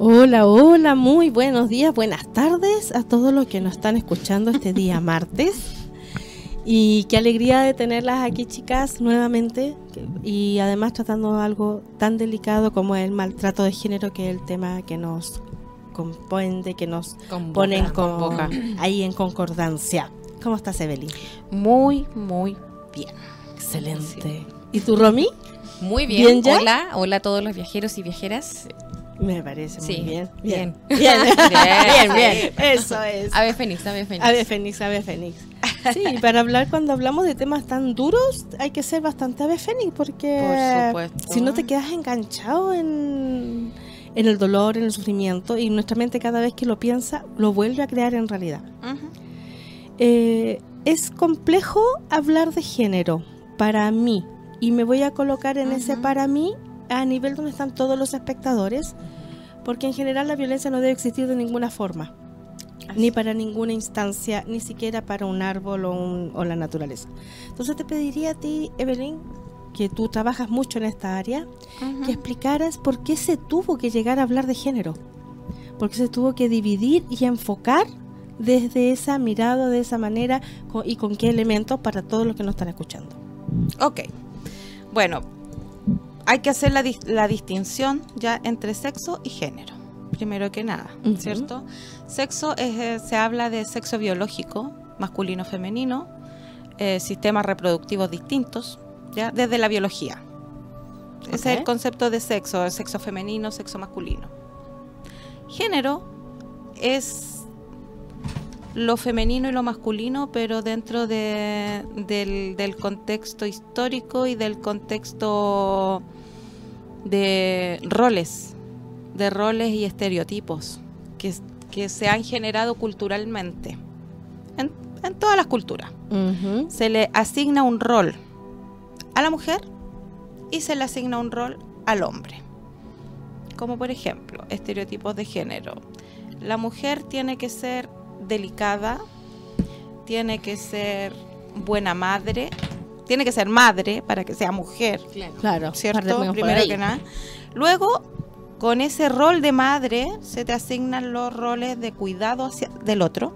Hola, hola, muy buenos días, buenas tardes a todos los que nos están escuchando este día martes. Y qué alegría de tenerlas aquí, chicas, nuevamente. Y además tratando algo tan delicado como el maltrato de género, que es el tema que nos compone, que nos pone ahí en concordancia. ¿Cómo estás, Evelyn? Muy, muy bien. Excelente. ¿Y tú, Romy? Muy bien. Hola, hola a todos los viajeros y viajeras. Me parece muy bien. Bien. Bien. Bien. bien, Eso es. Ave Fénix, Ave Fénix. Ave Fénix, Ave Fénix. Sí, para hablar cuando hablamos de temas tan duros hay que ser bastante Ave Fénix porque si no te quedas enganchado en, en, el dolor, en el sufrimiento y nuestra mente cada vez que lo piensa lo vuelve a crear en realidad. Eh, es complejo hablar de género para mí y me voy a colocar en ese para mí a nivel donde están todos los espectadores, porque en general la violencia no debe existir de ninguna forma, ni para ninguna instancia, ni siquiera para un árbol o, la naturaleza. Entonces te pediría a ti, Evelyn, que tú trabajas mucho en esta área, que explicaras por qué se tuvo que llegar a hablar de género, por qué se tuvo que dividir y enfocar desde esa mirada, de esa manera y con qué elementos para todos los que nos están escuchando. Ok. Bueno, hay que hacer la, la, distinción ya entre sexo y género, primero que nada, ¿cierto? Sexo es, eh, se habla de sexo biológico, masculino-femenino, eh, sistemas reproductivos distintos, ya desde la biología. Ese es el concepto de sexo, el sexo femenino, sexo masculino. Género es lo femenino y lo masculino, pero dentro de, del, del, contexto histórico y del contexto de roles, de roles y estereotipos que, que se han generado culturalmente, en, en todas las culturas. Se le asigna un rol a la mujer y se le asigna un rol al hombre. Como por ejemplo, estereotipos de género. La mujer tiene que ser delicada, tiene que ser buena madre, tiene que ser madre para que sea mujer. Claro, ¿cierto? Primero que nada. Luego, con ese rol de madre, se te asignan los roles de cuidado hacia, del otro.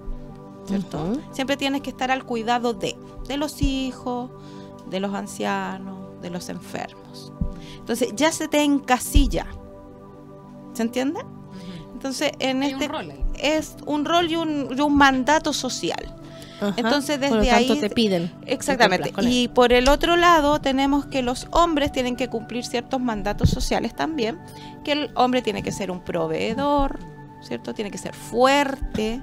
¿Cierto? Siempre tienes que estar al cuidado de, de los hijos, de los ancianos, de los enfermos. Entonces, ya se te encasilla. ¿Se entiende? Entonces, en este es un rol y un, y un mandato social. Entonces desde ahí te piden. Exactamente. Y por el otro lado tenemos que los hombres tienen que cumplir ciertos mandatos sociales también, que el hombre tiene que ser un proveedor, ¿cierto? Tiene que ser fuerte,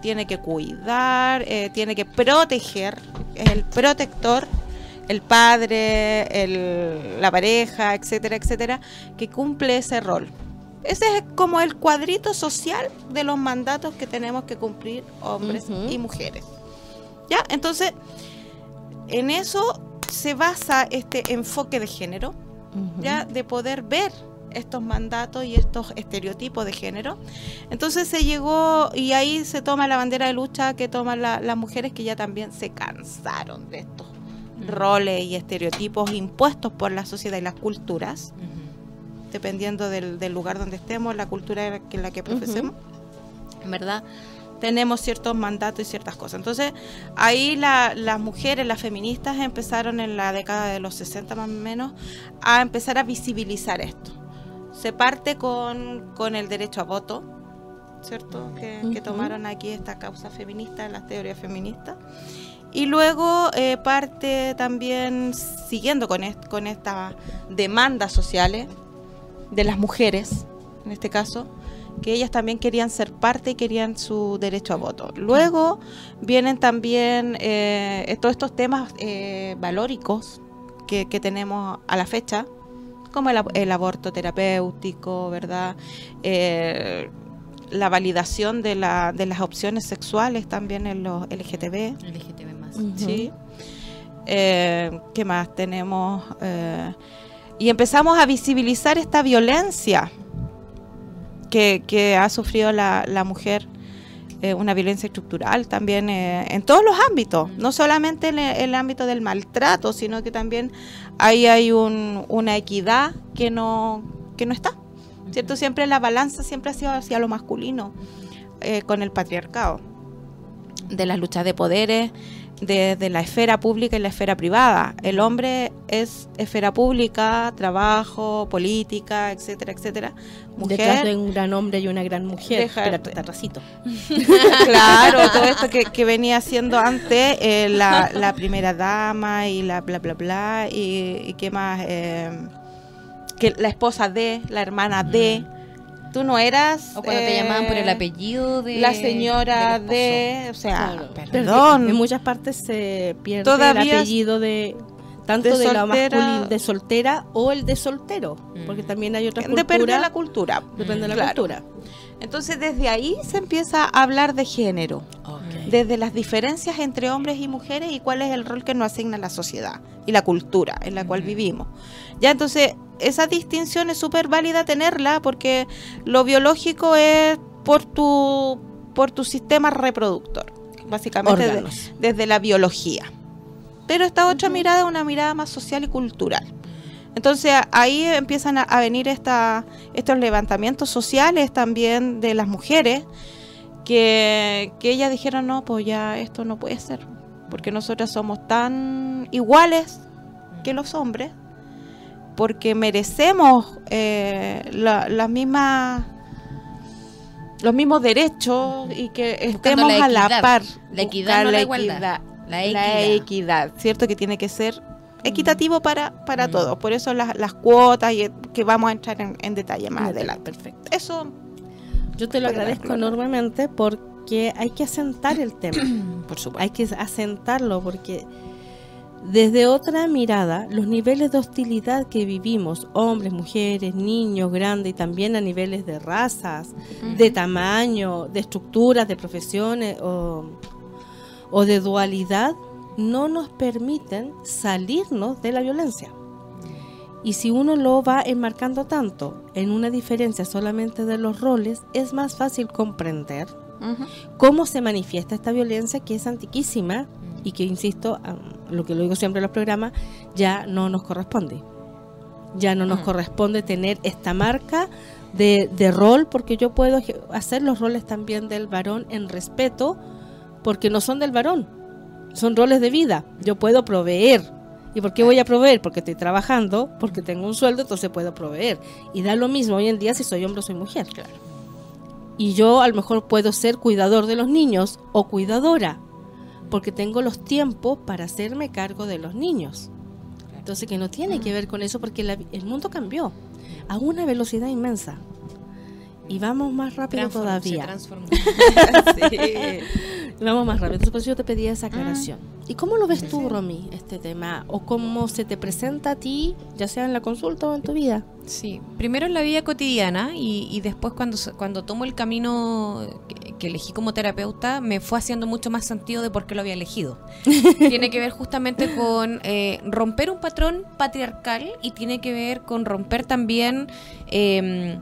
tiene que cuidar, eh, tiene que proteger, es el protector, el padre, el, la pareja, etcétera, etcétera, que cumple ese rol. Ese es como el cuadrito social de los mandatos que tenemos que cumplir hombres y mujeres. ¿Ya? Entonces, en eso se basa este enfoque de género, ¿ya? De poder ver estos mandatos y estos estereotipos de género. Entonces se llegó y ahí se toma la bandera de lucha que toman las mujeres que ya también se cansaron de estos roles y estereotipos impuestos por la sociedad y las culturas dependiendo del, lugar donde estemos, la cultura en la que profesemos, ¿verdad? Tenemos ciertos mandatos y ciertas cosas. Entonces, ahí las mujeres, las feministas, empezaron en la década de los 60 más o menos a empezar a visibilizar esto. Se parte con, el derecho a voto, ¿cierto? Que, tomaron aquí esta causa feminista, las teorías feministas. Y luego eh, parte también, siguiendo con, con estas demandas sociales, de las mujeres, en este caso, que ellas también querían ser parte y querían su derecho a voto. Luego vienen también eh, todos estos temas eh, valóricos que, tenemos a la fecha, como el, aborto terapéutico, ¿verdad? Eh, la validación de, la, de las opciones sexuales también en los LGTB. LGTB más. Sí. ¿Qué más tenemos? Y empezamos a visibilizar esta violencia que, ha sufrido la, mujer, eh, una violencia estructural también eh, en todos los ámbitos, no solamente en el, ámbito del maltrato, sino que también ahí hay un, una equidad que no, está. ¿cierto? Siempre la balanza siempre ha sido hacia lo masculino eh, con el patriarcado, de las luchas de poderes, de, la esfera pública y la esfera privada. El hombre es esfera pública, trabajo, política, etcétera, etcétera. Mujer. Detrás de un gran hombre y una gran mujer. claro, todo esto que, venía haciendo antes eh, la, primera dama y la bla bla bla y, y qué más. Eh, que la esposa de, la hermana de. Tú no eras. O cuando te llamaban por el eh, apellido de. La señora de. O sea, perdón. En muchas partes se pierde el apellido de. Tanto de, la masculina, de soltera o el de soltero. Mm. Porque también hay otras culturas. Depende de la cultura. Depende de la cultura. Entonces, desde ahí se empieza a hablar de género. Desde las diferencias entre hombres y mujeres y cuál es el rol que nos asigna la sociedad y la cultura en la cual vivimos. Ya entonces, esa distinción es súper válida tenerla porque lo biológico es por tu, por tu sistema reproductor, básicamente desde la biología. Pero esta otra mirada es una mirada más social y cultural. Entonces ahí empiezan a, venir esta, estos levantamientos sociales también de las mujeres que, que ellas dijeron, no, pues ya esto no puede ser, porque nosotras somos tan iguales que los hombres, porque merecemos eh, las mismas los mismos derechos y que estemos a la par. La equidad, no la, igualdad. La equidad. ¿cierto? Que tiene que ser equitativo para, para mm. todos. Por eso las, las cuotas y que vamos a entrar en, detalle más adelante. Perfecto. Eso. Yo te lo agradezco enormemente porque hay que asentar el tema. Por supuesto. Hay que asentarlo porque desde otra mirada, los niveles de hostilidad que vivimos, hombres, mujeres, niños, grandes y también a niveles de razas, de tamaño, de estructuras, de profesiones o, de dualidad, no nos permiten salirnos de la violencia. Y si uno lo va enmarcando tanto en una diferencia solamente de los roles, es más fácil comprender cómo se manifiesta esta violencia que es antiquísima y que, insisto, lo que lo digo siempre en los programas, ya no nos corresponde. Ya no nos mm. corresponde tener esta marca de, de rol, porque yo puedo hacer los roles también del varón en respeto, porque no son del varón, son roles de vida. Yo puedo proveer. ¿Y por qué voy a proveer? Porque estoy trabajando, porque tengo un sueldo, entonces puedo proveer. Y da lo mismo hoy en día si soy hombre o soy mujer. Claro. Y yo a lo mejor puedo ser cuidador de los niños o cuidadora, porque tengo los tiempos para hacerme cargo de los niños. Entonces que no tiene que ver con eso porque el mundo cambió a una velocidad inmensa. Y vamos más rápido todavía. Vamos más rápido. Entonces, yo te pedía esa aclaración. ¿Y cómo lo ves tú, Romy, este tema? ¿O cómo se te presenta a ti, ya sea en la consulta o en tu vida? Sí, primero en la vida cotidiana y, después cuando, cuando tomo el camino que, elegí como terapeuta, me fue haciendo mucho más sentido de por qué lo había elegido. tiene que ver justamente con eh, romper un patrón patriarcal y tiene que ver con romper también... Eh,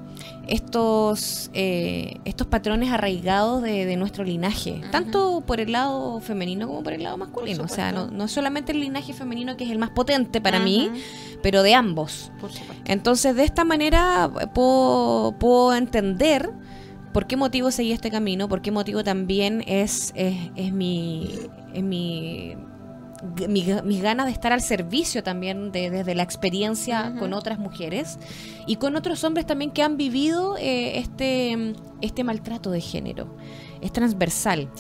estos, eh, estos patrones arraigados de, nuestro linaje, tanto por el lado femenino como por el lado masculino. O sea, no, no solamente el linaje femenino que es el más potente para mí, pero de ambos. Entonces, de esta manera puedo, puedo entender por qué motivo seguí este camino, por qué motivo también es, es, es mi, es mi mis ganas de estar al servicio también de, desde la experiencia con otras mujeres y con otros hombres también que han vivido eh, este, este maltrato de género. Es transversal.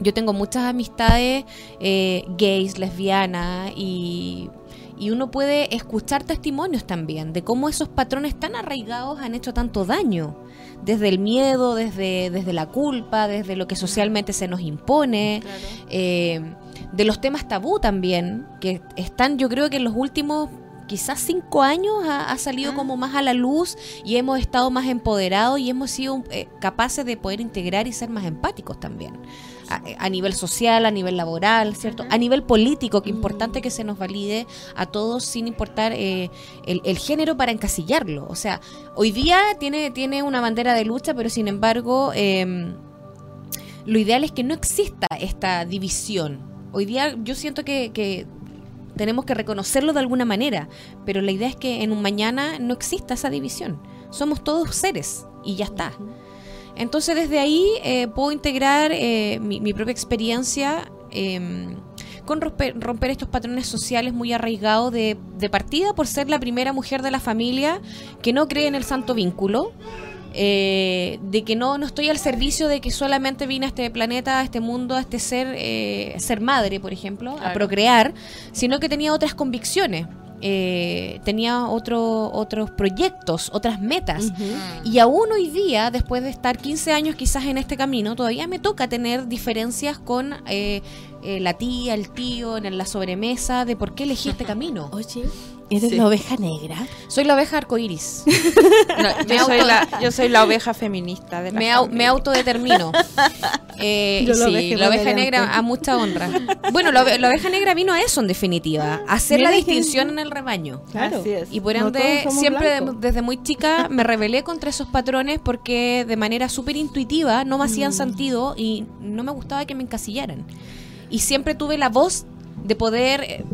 Yo tengo muchas amistades eh, gays, lesbianas y, y uno puede escuchar testimonios también de cómo esos patrones tan arraigados han hecho tanto daño desde el miedo, desde, desde la culpa, desde lo que socialmente se nos impone. Eh, de los temas tabú también, que están yo creo que en los últimos quizás cinco años ha, salido ah. como más a la luz y hemos estado más empoderados y hemos sido eh, capaces de poder integrar y ser más empáticos también. A, nivel social, a nivel laboral, ¿cierto? A nivel político, que importante que se nos valide a todos sin importar eh, el, género para encasillarlo. O sea, hoy día tiene, tiene una bandera de lucha, pero sin embargo, em, lo ideal es que no exista esta división Hoy día yo siento que, tenemos que reconocerlo de alguna manera, pero la idea es que en un mañana no exista esa división. somos todos seres y ya está. Entonces desde ahí eh, puedo integrar eh, mi, propia experiencia em, con romper, estos patrones sociales muy arraigados de, partida por ser la primera mujer de la familia que no cree en el santo vínculo. Eh, de que no, no estoy al servicio de que solamente vine a este planeta, a este mundo, a este ser, ser madre, por ejemplo, a procrear, sino que tenía otras convicciones. Eh, tenía otro, otros proyectos, otras metas. Y aún hoy día, después de estar 15 años quizás en este camino, todavía me toca tener diferencias con eh, eh, la tía, el tío, en la sobremesa, de por qué elegí este camino. Oye, ¿Eres la oveja negra? Soy la oveja arcoiris. yo, soy la, oveja feminista de la me, me autodetermino. Eh, sí, la oveja negra a mucha honra. Bueno, la, oveja negra vino a eso en definitiva, a hacer la distinción en el rebaño. Claro. Y por ende, siempre desde muy chica me rebelé contra esos patrones porque de manera súper intuitiva no me hacían mm. sentido y no me gustaba que me encasillaran. Y siempre tuve la voz de poder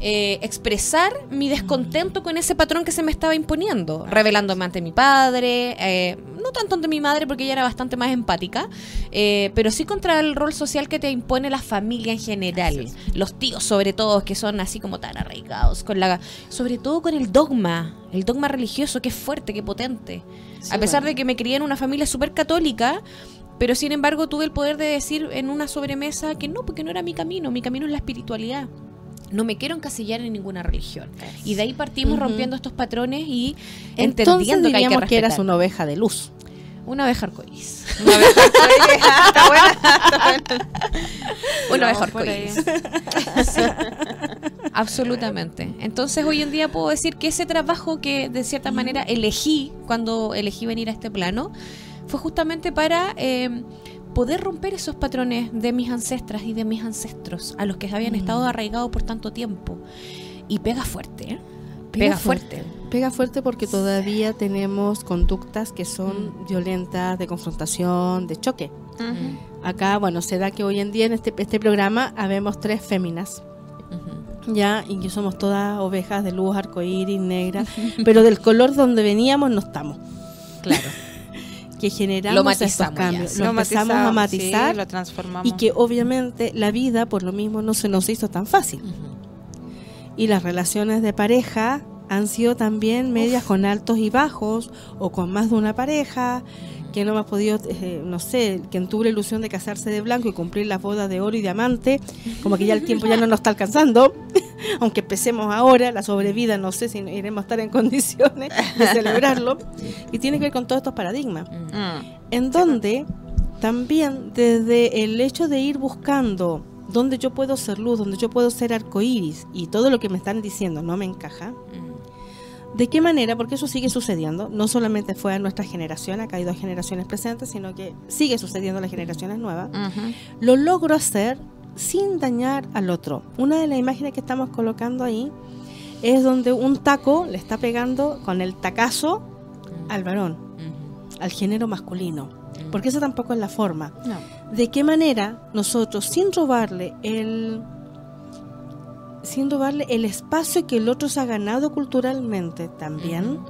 eh, expresar mi descontento con ese patrón que se me estaba imponiendo, revelándome ante mi padre, eh, no tanto ante mi madre porque ella era bastante más empática, eh, pero sí contra el rol social que te impone la familia en general, los tíos sobre todo, que son así como tan arraigados, con la, sobre todo con el dogma, el dogma religioso que es fuerte, que potente. a pesar de que me crié en una familia súper católica, pero sin embargo tuve el poder de decir en una sobremesa que no, porque no era mi camino, mi camino es la espiritualidad no me quiero encasillar en ninguna religión. Y de ahí partimos rompiendo estos patrones y entendiendo que hay que respetar. que eras una oveja de luz. Una oveja arcoíris. Una oveja arcoíris. está buena. Una oveja arcoíris. Sí. Absolutamente. Entonces hoy en día puedo decir que ese trabajo que de cierta manera elegí cuando elegí venir a este plano fue justamente para eh, poder romper esos patrones de mis ancestras y de mis ancestros, a los que habían mm. estado arraigados por tanto tiempo. Y pega fuerte, ¿eh? Pega, fuerte. Pega fuerte porque todavía tenemos conductas que son mm. violentas, de confrontación, de choque. Acá, bueno, se da que hoy en día en este, este programa habemos tres féminas. Ya, y que somos todas ovejas de luz, arcoíris, negra, pero del color donde veníamos no estamos. Claro. Que generamos estos cambios. Lo, empezamos a matizar lo transformamos. y que obviamente la vida por lo mismo no se nos hizo tan fácil. Y las relaciones de pareja han sido también medias con altos y bajos o con más de una pareja que no hemos podido, eh, no sé, que tuvo la ilusión de casarse de blanco y cumplir las bodas de oro y diamante, como que ya el tiempo ya no nos está alcanzando, aunque empecemos ahora, la sobrevida, no sé si iremos a estar en condiciones de celebrarlo, y tiene que ver con todos estos paradigmas, mm. en donde también desde el hecho de ir buscando donde yo puedo ser luz, donde yo puedo ser arcoíris, y todo lo que me están diciendo no me encaja, mm. ¿De qué manera? Porque eso sigue sucediendo. No solamente fue a nuestra generación, acá hay dos generaciones presentes, sino que sigue sucediendo a las generaciones nuevas. Lo logro hacer sin dañar al otro. Una de las imágenes que estamos colocando ahí es donde un taco le está pegando con el tacazo al varón, al género masculino. Porque eso tampoco es la forma. ¿De qué manera nosotros, sin robarle el sin robarle el espacio que el otro se ha ganado culturalmente también,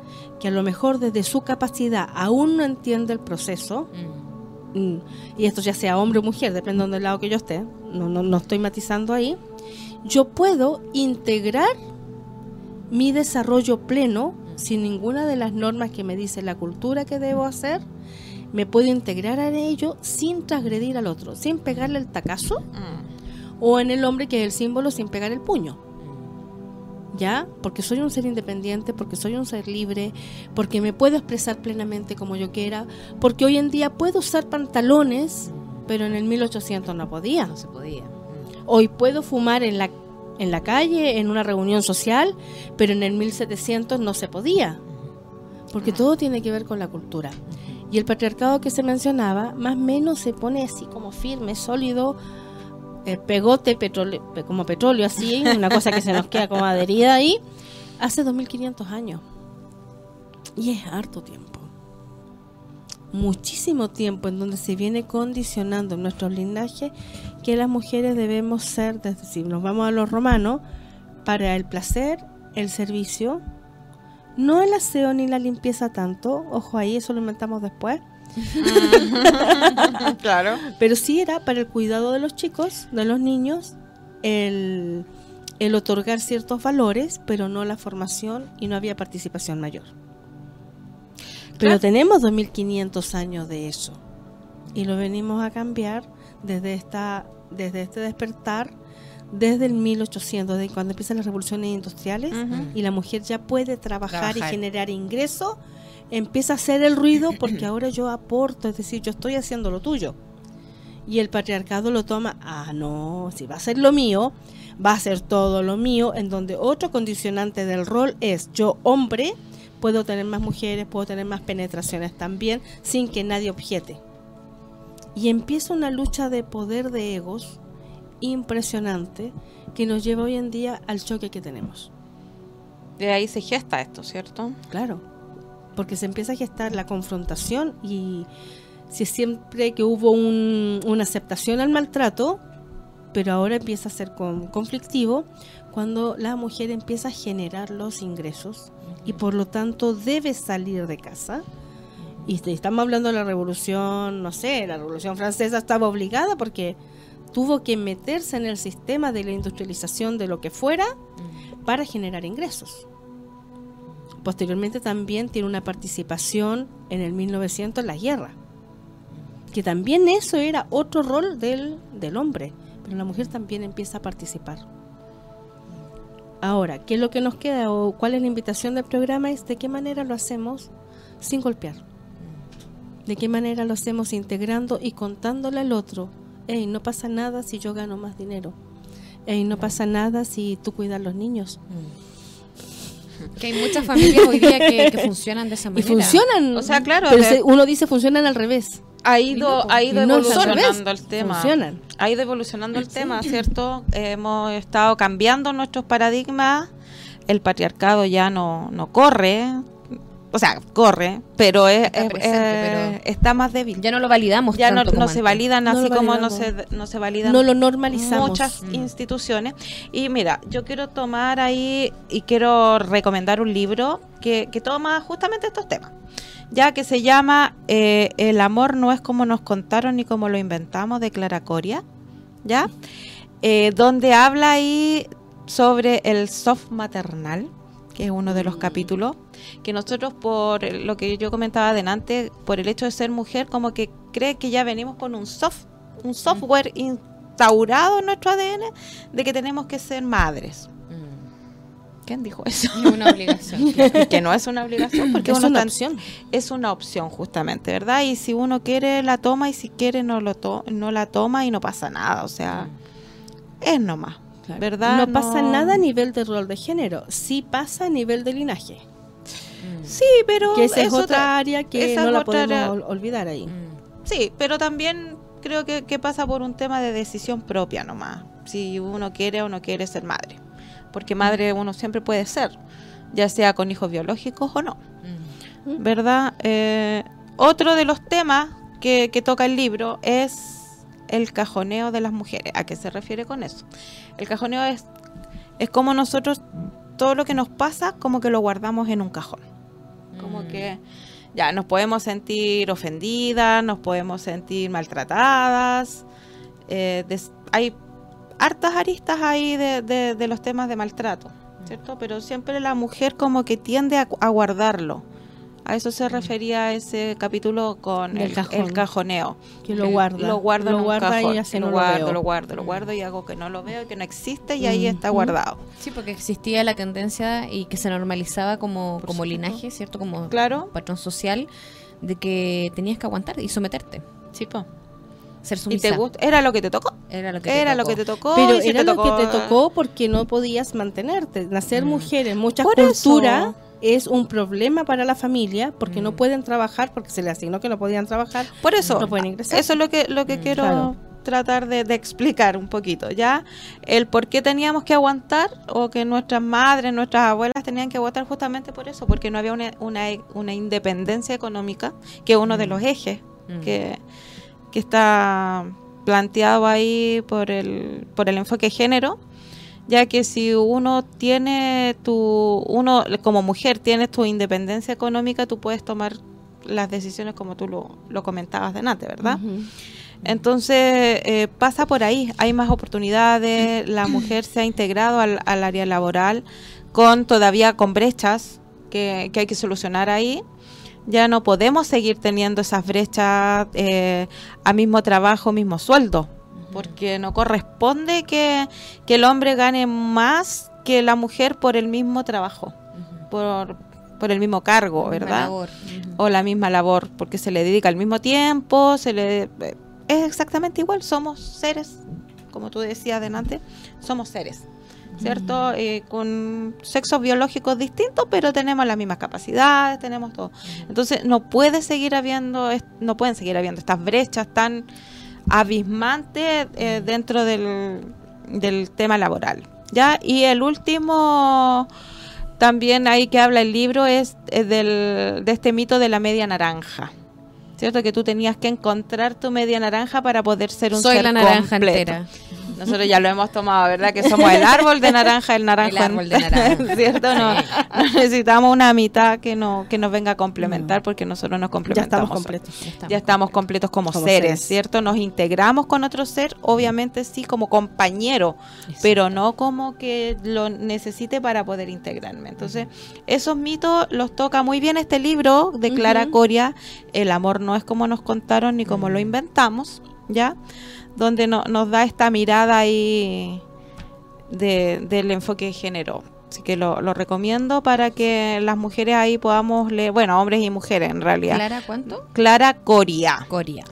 que a lo mejor desde su capacidad aún no entiende el proceso, mm, y esto ya sea hombre o mujer, depende del lado que yo esté, no, no, no estoy matizando ahí, yo puedo integrar mi desarrollo pleno sin ninguna de las normas que me dice la cultura que debo hacer, me puedo integrar a ello sin transgredir al otro, sin pegarle el tacazo. Mm o en el hombre que es el símbolo sin pegar el puño. ¿Ya? Porque soy un ser independiente, porque soy un ser libre, porque me puedo expresar plenamente como yo quiera, porque hoy en día puedo usar pantalones, pero en el 1800 no podía. No se podía. Hoy puedo fumar en la, en la calle, en una reunión social, pero en el 1700 no se podía. Porque todo tiene que ver con la cultura. Y el patriarcado que se mencionaba, más o menos se pone así como firme, sólido, pegote petróleo, como petróleo así, una cosa que se nos queda como adherida ahí, hace 2500 años. Y es harto tiempo. Muchísimo tiempo en donde se viene condicionando en nuestro linaje que las mujeres debemos ser, si nos vamos a los romanos, para el placer, el servicio, No el aseo ni la limpieza tanto, ojo ahí, eso lo inventamos después. claro. Pero sí era para el cuidado de los chicos, de los niños, el, el otorgar ciertos valores, pero no la formación y no había participación mayor. Pero tenemos 2500 años de eso y lo venimos a cambiar desde esta desde este despertar desde el 1800, de cuando empiezan las revoluciones industriales y la mujer ya puede trabajar, y generar ingresos, empieza a hacer el ruido porque ahora yo aporto, es decir, yo estoy haciendo lo tuyo. Y el patriarcado lo toma, ah, no, si va a ser lo mío, va a ser todo lo mío, en donde otro condicionante del rol es yo hombre, puedo tener más mujeres, puedo tener más penetraciones también, sin que nadie objete. Y empieza una lucha de poder de egos impresionante que nos lleva hoy en día al choque que tenemos. De ahí se gesta esto, ¿cierto? Claro, porque se empieza a gestar la confrontación y si siempre que hubo una aceptación al maltrato, pero ahora empieza a ser conflictivo cuando la mujer empieza a generar los ingresos y por lo tanto debe salir de casa. Y estamos hablando de la revolución, no sé, la revolución francesa estaba obligada porque tuvo que meterse en el sistema de la industrialización de lo que fuera para generar ingresos. Posteriormente también tiene una participación en el 1900 en la guerra, que también eso era otro rol del, del hombre, pero la mujer también empieza a participar. Ahora, ¿qué es lo que nos queda o cuál es la invitación del programa? Es de qué manera lo hacemos sin golpear. De qué manera lo hacemos integrando y contándole al otro. Hey, no pasa nada si yo gano más dinero. Hey, no pasa nada si tú cuidas a los niños. Que hay muchas familias hoy día que, funcionan de esa manera. Y funcionan. O sea, claro. Pero uno dice funcionan al revés ha ido, ha ido evolucionando el tema. Ha ido evolucionando el tema, ¿cierto? hemos estado cambiando nuestros paradigmas. El patriarcado ya no, no corre. O sea, corre, pero, es, está, más débil. Ya no lo validamos. Ya no, se validan así como no se, no se validan no lo normalizamos. muchas mm. instituciones. Y mira, yo quiero tomar ahí y quiero recomendar un libro que, que toma justamente estos temas ya que se llama eh, El amor no es como nos contaron ni como lo inventamos de Clara Coria, ¿ya? Eh, donde habla ahí sobre el soft maternal, que es uno de los mm. capítulos, que nosotros por lo que yo comentaba adelante, por el hecho de ser mujer, como que cree que ya venimos con un soft, un software instaurado en nuestro ADN de que tenemos que ser madres. ¿Quién dijo eso? Es una obligación. que no es una obligación porque es una opción. Es una opción justamente, ¿verdad? Y si uno quiere la toma y si quiere no lo no la toma y no pasa nada, o sea, es nomás, ¿verdad? No, pasa nada a nivel de rol de género, sí pasa a nivel de linaje. Mm. Sí, pero que esa es, otra área que no la podemos olvidar ahí. Mm. Sí, pero también creo que, que pasa por un tema de decisión propia nomás, si uno quiere o no quiere ser madre porque madre uno siempre puede ser, ya sea con hijos biológicos o no. Mm. ¿Verdad? Eh, otro de los temas que, toca el libro es el cajoneo de las mujeres. ¿A qué se refiere con eso? El cajoneo es, es como nosotros, todo lo que nos pasa, como que lo guardamos en un cajón. Como mm. que ya nos podemos sentir ofendidas, nos podemos sentir maltratadas. Eh, hay hartas aristas ahí de, de, los temas de maltrato, ¿cierto? Pero siempre la mujer como que tiende a, guardarlo. A eso se refería ese capítulo con el, cajoneo. Que lo guarda. Lo guarda, lo guarda y así lo, guardo, lo guardo, lo guardo y hago que no lo veo, que no existe y ahí está guardado. Sí, porque existía la tendencia y que se normalizaba como, como linaje, ¿cierto? Como claro. patrón social de que tenías que aguantar y someterte. Sí, pues. ¿Y te gusta? ¿Era lo que te tocó? Era lo que te, era tocó. Lo que te tocó. Pero era lo que te tocó porque no podías mantenerte. Nacer mm. mujer en muchas culturas es un problema para la familia porque no mm. pueden trabajar porque se les asignó que no podían trabajar. Por eso, no pueden ingresar. Eso es lo que, lo que mm, quiero tratar de, explicar un poquito, ¿ya? El por qué teníamos que aguantar o que nuestras madres, nuestras abuelas tenían que aguantar justamente por eso, porque no había una, una, una independencia económica, que es uno de los ejes que que está planteado ahí por el, por el enfoque género, ya que si uno tiene tu, uno como mujer tienes tu independencia económica, tú puedes tomar las decisiones como tú lo, lo comentabas delante, ¿verdad? Entonces eh, pasa por ahí, hay más oportunidades, la mujer se ha integrado al, área laboral con todavía con brechas que, hay que solucionar ahí. Ya no podemos seguir teniendo esas brechas eh, a mismo trabajo, mismo sueldo, porque no corresponde que, el hombre gane más que la mujer por el mismo trabajo, por, por el mismo cargo, ¿verdad? O la misma labor, porque se le dedica al mismo tiempo, se le eh, es exactamente igual, somos seres, como tú decías adelante, somos seres, ¿cierto? Eh, con sexos biológicos distintos, pero tenemos las mismas capacidades, tenemos todo. Entonces, no puede seguir habiendo, no pueden seguir habiendo estas brechas tan abismantes eh, dentro del, del tema laboral. ¿Ya? Y el último también ahí que habla el libro es, del, de este mito de la media naranja. ¿Cierto? Que tú tenías que encontrar tu media naranja para poder ser un Soy ser la naranja entera. Nosotros ya lo hemos tomado, ¿verdad? Que somos el árbol de naranja, el naranjo. El árbol de naranja. ¿Cierto? No, necesitamos una mitad que, no, que nos venga a complementar porque nosotros nos complementamos. Ya estamos completos. Ya estamos, completos como, seres, ¿cierto? Nos integramos con otro ser, obviamente sí, como compañero, pero no como que lo necesite para poder integrarme. Entonces, esos mitos los toca muy bien este libro de Clara Coria, El amor no es como nos contaron ni como lo inventamos, ¿ya? Donde nos da esta mirada ahí del enfoque de género. Así que lo, recomiendo para que las mujeres ahí podamos leer, bueno, hombres y mujeres en realidad. ¿Clara cuánto? Clara Coria. Coria.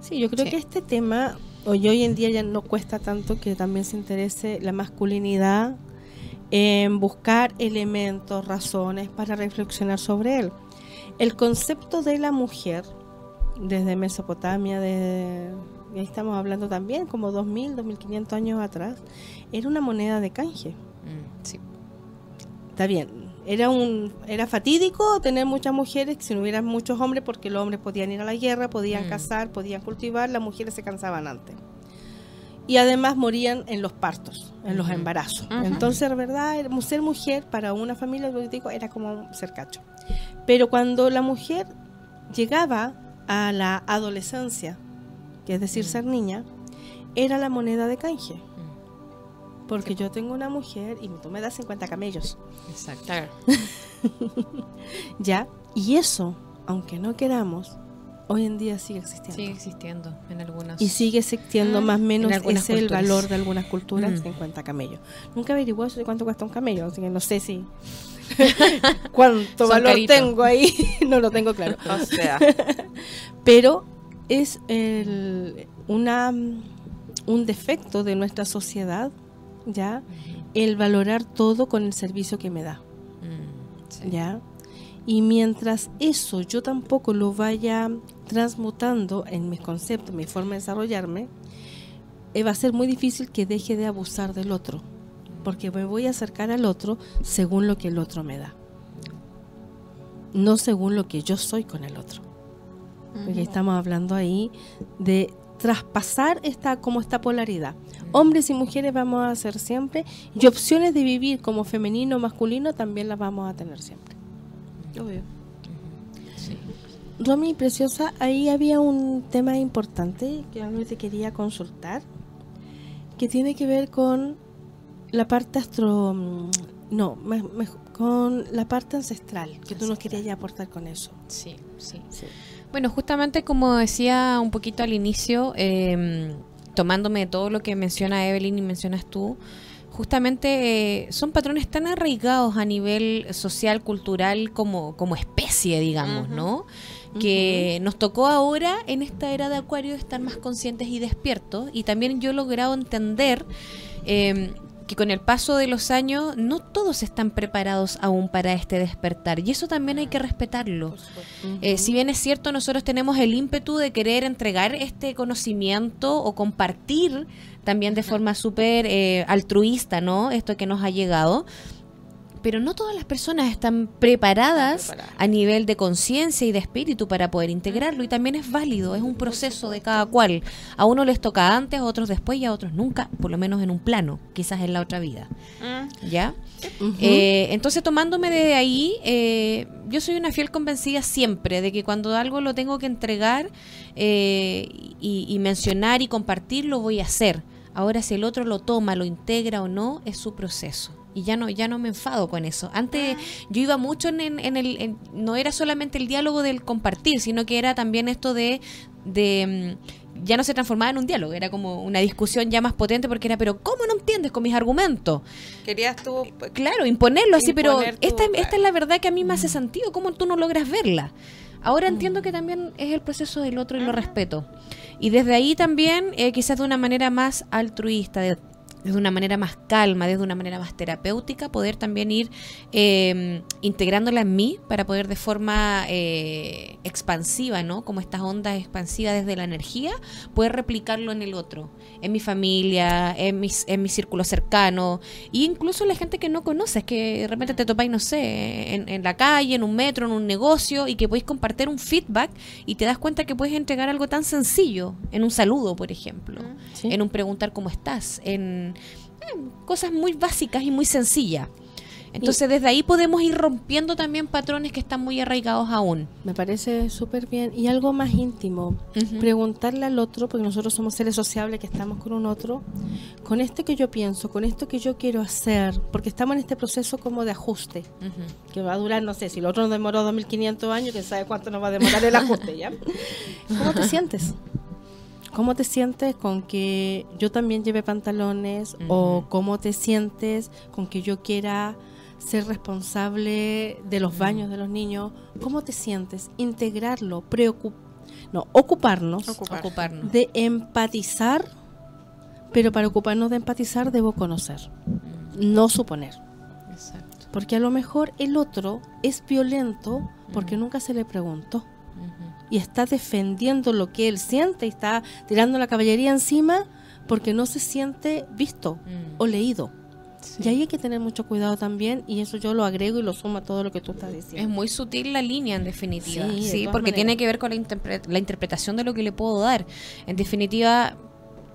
Sí, yo creo que este tema hoy, hoy en día ya no cuesta tanto que también se interese la masculinidad en buscar elementos, razones para reflexionar sobre él. El concepto de la mujer, desde Mesopotamia, desde ahí estamos hablando también como 2.000, 2.500 años atrás, era una moneda de canje. Mm, sí. Está bien, era un era fatídico tener muchas mujeres si no hubiera muchos hombres porque los hombres podían ir a la guerra, podían mm. cazar, podían cultivar, las mujeres se cansaban antes. Y además morían en los partos, en los embarazos. Entonces, verdad, ser mujer para una familia digo, era como ser cacho. Pero cuando la mujer llegaba a la adolescencia, que es decir, ser niña, era la moneda de canje. Porque yo tengo una mujer y tú me das 50 camellos. Exacto. ya, y eso, aunque no queramos, hoy en día sigue existiendo. Sigue existiendo en algunas. Y sigue existiendo mm, más o menos ese el valor de algunas culturas, 50 mm. camellos. Nunca averigué eso de cuánto cuesta un camello, así que no sé si cuánto valor tengo ahí, no lo tengo claro. O sea. Pero es el, una, un defecto de nuestra sociedad, ¿ya? El valorar todo con el servicio que me da, mm, ¿ya? Y mientras eso yo tampoco lo vaya transmutando en mis conceptos, en mi forma de desarrollarme, eh, va a ser muy difícil que deje de abusar del otro, porque me voy a acercar al otro según lo que el otro me da, no según lo que yo soy con el otro porque estamos hablando ahí de traspasar esta como esta polaridad. Hombres y mujeres vamos a ser siempre y opciones de vivir como femenino o masculino también las vamos a tener siempre. Obvio. Sí. Romy, preciosa, ahí había un tema importante que a mí te quería consultar, que tiene que ver con la parte astro... Mm, no, con la parte ancestral, que tú nos querías ya aportar con eso. Sí, sí. sí. Bueno, justamente como decía un poquito al inicio, em, tomándome de todo lo que menciona Evelyn y mencionas tú, justamente eh, son patrones tan arraigados a nivel social, cultural, como, como especie, digamos, ¿no? Que nos tocó ahora, en esta era de Acuario, estar más conscientes y despiertos. Y también yo he logrado entender eh, que con el paso de los años no todos están preparados aún para este despertar y eso también hay que respetarlo. Eh, si bien es cierto, nosotros tenemos el ímpetu de querer entregar este conocimiento o compartir también de forma súper eh, altruista, ¿no? Esto que nos ha llegado pero no todas las personas están preparadas, a nivel de conciencia y de espíritu para poder integrarlo y también es válido, es un proceso de cada cual. A uno les toca antes, a otros después y a otros nunca, por lo menos en un plano, quizás en la otra vida. Mm. ¿Ya? Eh, entonces tomándome de ahí, eh, yo soy una fiel convencida siempre de que cuando algo lo tengo que entregar eh, y, y mencionar y compartir, lo voy a hacer. Ahora si el otro lo toma, lo integra o no, es su proceso y ya no ya no me enfado con eso. Antes yo iba mucho en, en, el no era solamente el diálogo del compartir, sino que era también esto de de mm, ya no se transformaba en un diálogo, era como una discusión ya más potente porque era, pero ¿cómo no entiendes con mis argumentos? Querías tú... Claro, imponerlo así, pero esta, esta es la verdad que a mí me hace sentido, ¿cómo tú no logras verla? Ahora entiendo mm. que también es el proceso del otro y lo respeto. Y desde ahí también, eh, quizás de una manera más altruista, de desde una manera más calma, desde una manera más terapéutica, poder también ir eh, integrándola en mí para poder de forma eh, expansiva, ¿no? Como estas ondas expansivas desde la energía, poder replicarlo en el otro, en mi familia, en, mis, en mi círculo cercano, e incluso la gente que no conoces, que de repente te topáis, no sé, en, en, la calle, en un metro, en un negocio, y que podéis compartir un feedback y te das cuenta que puedes entregar algo tan sencillo, en un saludo, por ejemplo, en un preguntar cómo estás, en cosas muy básicas y muy sencillas. Entonces desde ahí podemos ir rompiendo también patrones que están muy arraigados aún. Me parece súper bien. Y algo más íntimo, preguntarle al otro, porque nosotros somos seres sociables que estamos con un otro, con esto que yo pienso, con esto que yo quiero hacer, porque estamos en este proceso como de ajuste, que va a durar, no sé, si el otro nos demoró 2500 años, quién sabe cuánto nos va a demorar el ajuste, ¿ya? ¿Cómo te sientes? ¿Cómo te sientes con que yo también lleve pantalones? ¿O cómo te sientes con que yo quiera ser responsable de los baños de los niños? ¿Cómo te sientes? Integrarlo, preocupar, no, ocuparnos, ocuparnos, de empatizar, pero para ocuparnos de empatizar debo conocer, no suponer. Exacto. Porque a lo mejor el otro es violento porque nunca se le preguntó y está defendiendo lo que él siente y está tirando la caballería encima porque no se siente visto mm. o leído. Y ahí hay que tener mucho cuidado también y eso yo lo agrego y lo sumo a todo lo que tú estás diciendo. Es muy sutil la línea en definitiva, sí, porque tiene que ver con la, la interpretación de lo que le puedo dar. En definitiva,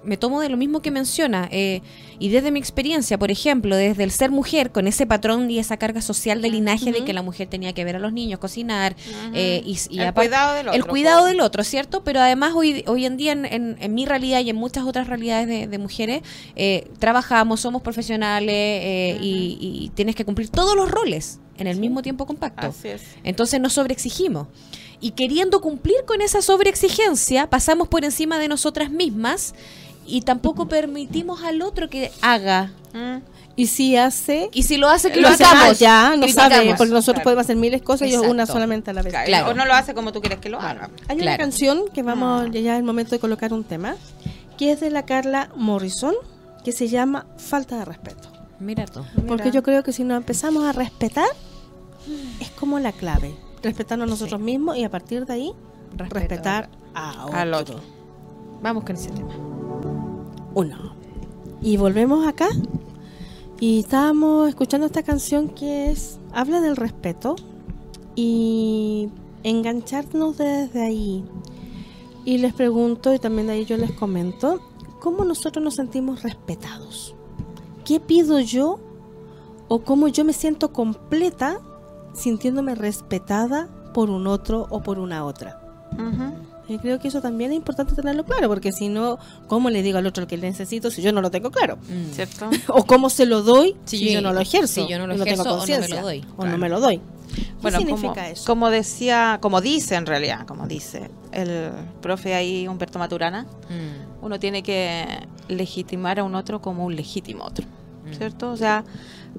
me tomo de lo mismo que menciona. Eh, y desde mi experiencia, por ejemplo, desde el ser mujer, con ese patrón y esa carga social de linaje de que la mujer tenía que ver a los niños, cocinar, eh, y, el, cuidado del otro, el cuidado del otro, ¿cierto? Pero además hoy, hoy en día, en, mi realidad y en muchas otras realidades de, mujeres, eh, trabajamos, somos profesionales y, tienes que cumplir todos los roles en el mismo tiempo compacto. Así es. Entonces nos sobreexigimos. Y queriendo cumplir con esa sobreexigencia, pasamos por encima de nosotras mismas y tampoco permitimos al otro que haga. Mm. Y si hace. Y si lo hace, que lo, hagamos. Ya, no sabe, porque nosotros podemos hacer miles de cosas y una solamente a la vez. Claro. O no lo hace como tú quieres que lo haga. Hay una canción que vamos, mm. ya es el momento de colocar un tema, que es de la Carla Morrison, que se llama Falta de Respeto. Mira tú. Porque yo creo que si nos empezamos a respetar, es como la clave. Respetarnos a nosotros mismos y a partir de ahí, respetar a al otro. Vamos con ese tema uno. Y volvemos acá y estábamos escuchando esta canción que es habla del respeto y engancharnos desde ahí. Y les pregunto y también de ahí yo les comento cómo nosotros nos sentimos respetados. ¿Qué pido yo o cómo yo me siento completa sintiéndome respetada por un otro o por una otra? Yo creo que eso también es importante tenerlo claro, porque si no, ¿cómo le digo al otro que necesito si yo no lo tengo claro? Mm. ¿Cierto? o cómo se lo doy si, yo no lo ejerzo. Si yo no lo ejerzo tengo o no me lo doy. O no me lo doy. ¿Qué significa eso? Como decía, como dice en realidad, como dice el profe ahí Humberto Maturana, mm. uno tiene que legitimar a un otro como un legítimo otro, mm. ¿cierto? O sea,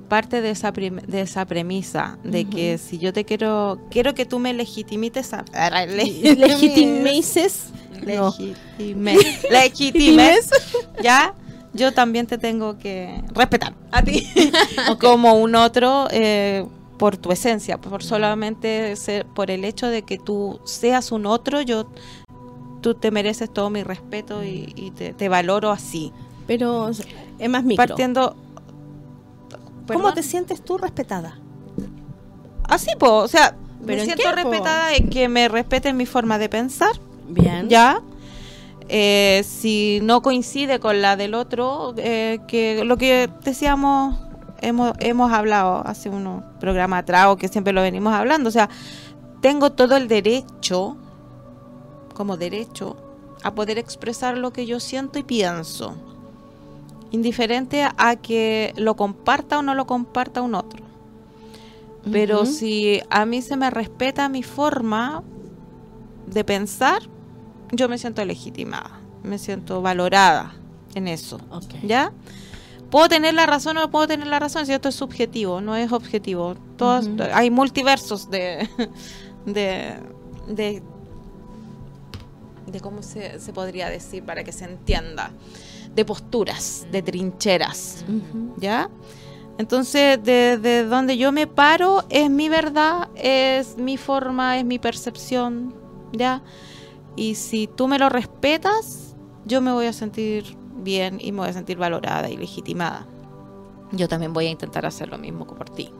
parte de esa, de esa premisa de que si yo te quiero, quiero que tú me legitimites, a, legitimices, legitimes, ya, yo también te tengo que respetar a ti. Como un otro eh, por tu esencia, por solamente ser, por el hecho de que tú seas un otro, yo tú te mereces todo mi respeto y, te, valoro así. Pero es más micro. Partiendo ¿Cómo te sientes tú respetada? Así, pues, o sea, me siento respetada en que me respeten mi forma de pensar. Bien. ¿Ya? Eh, si no coincide con la del otro, eh, que lo que decíamos, hemos, hemos hablado hace unos programas atrás o que siempre lo venimos hablando, o sea, tengo todo el derecho, como derecho, a poder expresar lo que yo siento y pienso, indiferente a que lo comparta o no lo comparta un otro. Pero si a mí se me respeta mi forma de pensar, yo me siento legitimada, me siento valorada en eso. ¿Ya? Puedo tener la razón o no puedo tener la razón, si esto es subjetivo, no es objetivo. Todos, Hay multiversos de, de, de, de cómo se, se, podría decir para que se entienda, de posturas, de trincheras. ¿Ya? Entonces, desde donde yo me paro es mi verdad, es mi forma, es mi percepción, ¿ya? Y si tú me lo respetas, yo me voy a sentir bien y me voy a sentir valorada y legitimada. Yo también voy a intentar hacer lo mismo por ti.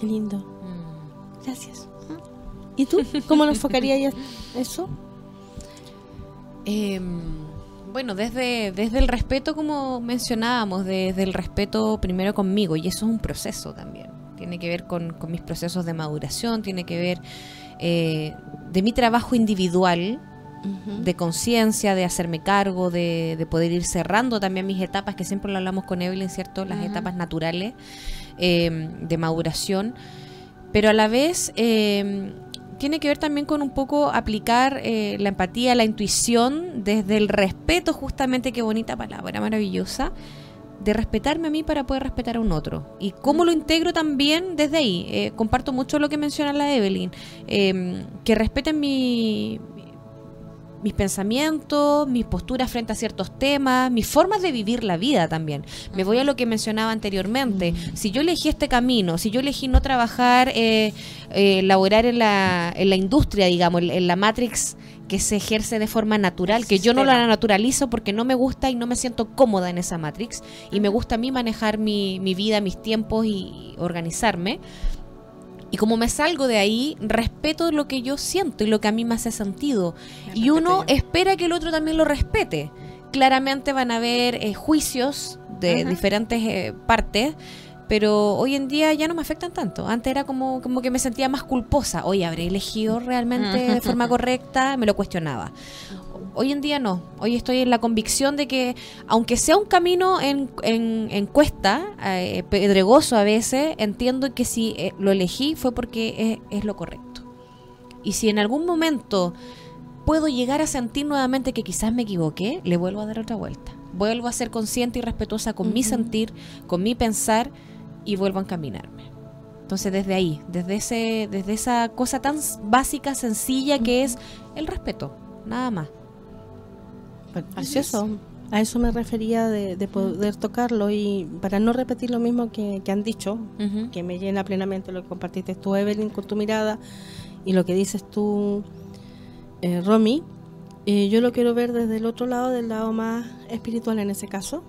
Qué lindo. Mm. Gracias. ¿Y tú? ¿Cómo lo enfocarías eso? Eh, bueno, desde, desde el respeto, como mencionábamos, desde el respeto primero conmigo, y eso es un proceso también. Tiene que ver con, mis procesos de maduración, tiene que ver eh, de mi trabajo individual, de conciencia, de hacerme cargo, de, poder ir cerrando también mis etapas, que siempre lo hablamos con Evelyn, ¿cierto? Las etapas naturales eh, de maduración. Pero a la vez eh, tiene que ver también con un poco aplicar eh, la empatía, la intuición, desde el respeto, justamente, qué bonita palabra, maravillosa, de respetarme a mí para poder respetar a un otro. Y cómo lo integro también desde ahí. Eh, comparto mucho lo que menciona la Evelyn, em, que respeten mi, mis pensamientos, mis posturas frente a ciertos temas, mis formas de vivir la vida también. Me voy a lo que mencionaba anteriormente. Si yo elegí este camino, si yo elegí no trabajar, eh, eh, laborar en la, en la industria, digamos, en, la Matrix que se ejerce de forma natural, que yo no la naturalizo porque no me gusta y no me siento cómoda en esa Matrix y me gusta a mí manejar mi, mi vida, mis tiempos y organizarme. Y como me salgo de ahí, respeto lo que yo siento y lo que a mí me hace sentido. y uno espera que el otro también lo respete. Claramente van a haber eh, juicios de diferentes eh, partes, pero hoy en día ya no me afectan tanto. Antes era como, como que me sentía más culposa. Oye, ¿habré elegido realmente de forma correcta? Me lo cuestionaba. Hoy en día no. Hoy estoy en la convicción de que, aunque sea un camino en, en, cuesta, eh, pedregoso a veces, entiendo que si eh, lo elegí fue porque es, lo correcto. Y si en algún momento puedo llegar a sentir nuevamente que quizás me equivoqué, le vuelvo a dar otra vuelta. Vuelvo a ser consciente y respetuosa con mi sentir, con mi pensar y vuelvo a encaminarme. Entonces desde ahí, desde ese, desde esa cosa tan básica, sencilla que es el respeto, nada más. Eso. A eso me refería de, poder tocarlo y para no repetir lo mismo que, han dicho, que me llena plenamente lo que compartiste tú, Evelyn, con tu mirada y lo que dices tú, eh, Romy. Eh, yo lo quiero ver desde el otro lado, del lado más espiritual en ese caso,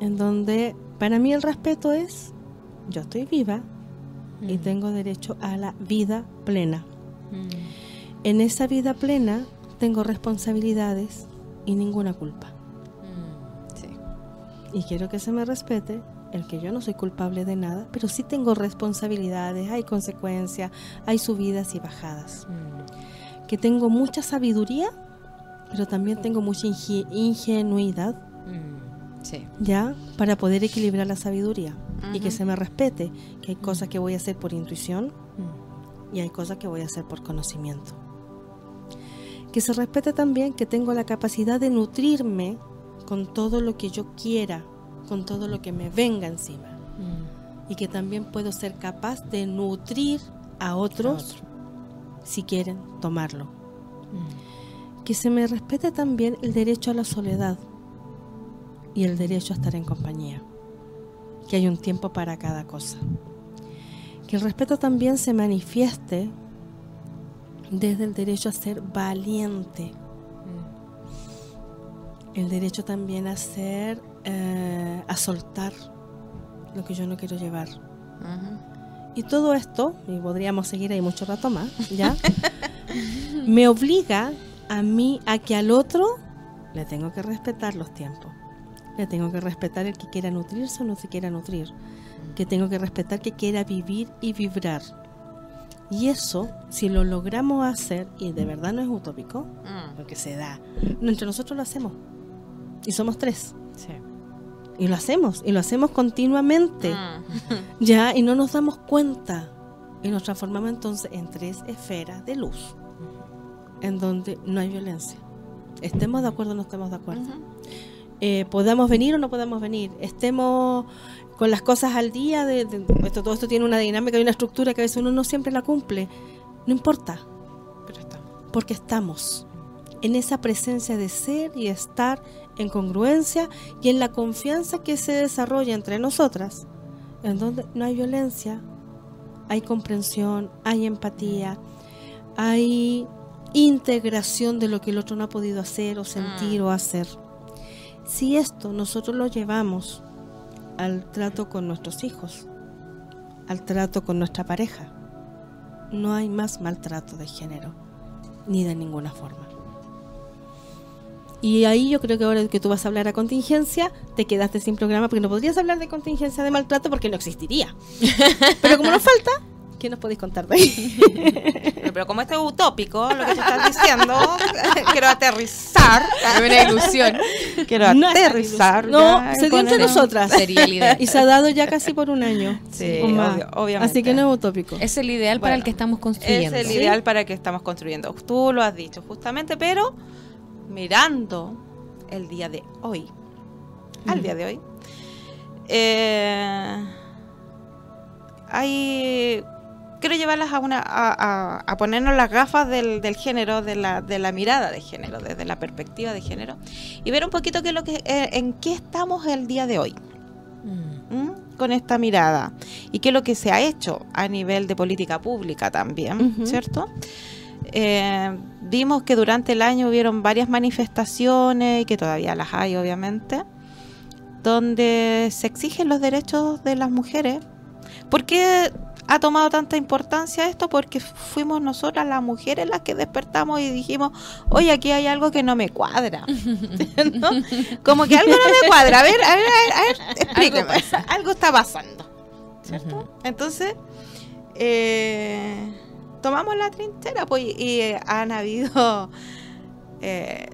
en donde para mí el respeto es, yo estoy viva y tengo derecho a la vida plena. En esa vida plena tengo responsabilidades y ninguna culpa. Mm, y quiero que se me respete el que yo no soy culpable de nada, pero sí tengo responsabilidades, hay consecuencias, hay subidas y bajadas. Mm. Que tengo mucha sabiduría, pero también tengo mucha ingenuidad. Mm, sí. Ya, para poder equilibrar la sabiduría y que se me respete que hay cosas que voy a hacer por intuición y hay cosas que voy a hacer por conocimiento que se respete también que tengo la capacidad de nutrirme con todo lo que yo quiera, con todo lo que me venga encima. Mm. Y que también puedo ser capaz de nutrir a otros si quieren tomarlo. Mm. Que se me respete también el derecho a la soledad y el derecho a estar en compañía. Que hay un tiempo para cada cosa. Que el respeto también se manifieste desde el derecho a ser valiente, el derecho también a ser, eh, a soltar lo que yo no quiero llevar. Y todo esto, y podríamos seguir ahí mucho rato más, ¿ya? me obliga a mí a que al otro le tengo que respetar los tiempos. Le tengo que respetar el que quiera nutrirse o no se quiera nutrir. Que tengo que respetar que quiera vivir y vibrar. Y eso, si lo logramos hacer, y de verdad no es utópico, mm. porque se da, entre nosotros lo hacemos. Y somos tres. Sí. Y lo hacemos, y lo hacemos continuamente. Mm. ya, y no nos damos cuenta. Y nos transformamos entonces en tres esferas de luz, en donde no hay violencia. Estemos de acuerdo o no estemos de acuerdo. Eh, podamos venir o no podamos venir. Estemos con las cosas al día, de, esto, todo esto tiene una dinámica y una estructura que a veces uno no siempre la cumple. No importa, pero estamos. porque estamos en esa presencia de ser y estar en congruencia y en la confianza que se desarrolla entre nosotras, en donde no hay violencia, hay comprensión, hay empatía, hay integración de lo que el otro no ha podido hacer o sentir mm. o hacer. Si esto nosotros lo llevamos al trato con nuestros hijos, al trato con nuestra pareja. No hay más maltrato de género, ni de ninguna forma. Y ahí yo creo que ahora que tú vas a hablar a contingencia, te quedaste sin programa porque no podrías hablar de contingencia de maltrato porque no existiría. Pero como nos falta, ¿Qué nos podéis contar de ahí? Pero como este es utópico, lo que te estás diciendo, quiero aterrizar. una ilusión. Quiero aterrizar. No, se dio entre nosotras. Sería el ideal. Y se ha dado ya casi por un año. Sí, obviamente. Así que no es utópico. Es el ideal para el que estamos construyendo. Es el ideal para el que estamos construyendo. Tú lo has dicho justamente, pero mirando el día de hoy, al día de hoy, eh, hay quiero llevarlas a una a, ponernos las gafas del, género, de la, de la, mirada de género, desde la perspectiva de género, y ver un poquito qué es lo que, eh, en qué estamos el día de hoy. Mm. ¿Mm? con esta mirada y qué es lo que se ha hecho a nivel de política pública también, ¿cierto? Eh, vimos que durante el año hubieron varias manifestaciones y que todavía las hay obviamente, donde se exigen los derechos de las mujeres. porque ha tomado tanta importancia esto porque fuimos nosotras las mujeres las que despertamos y dijimos, oye, aquí hay algo que no me cuadra. Como que algo no me cuadra. A ver, a ver, a ver, explíqueme. Algo, está pasando. ¿Cierto? Entonces, eh, tomamos la trinchera pues, y eh, han habido... Eh,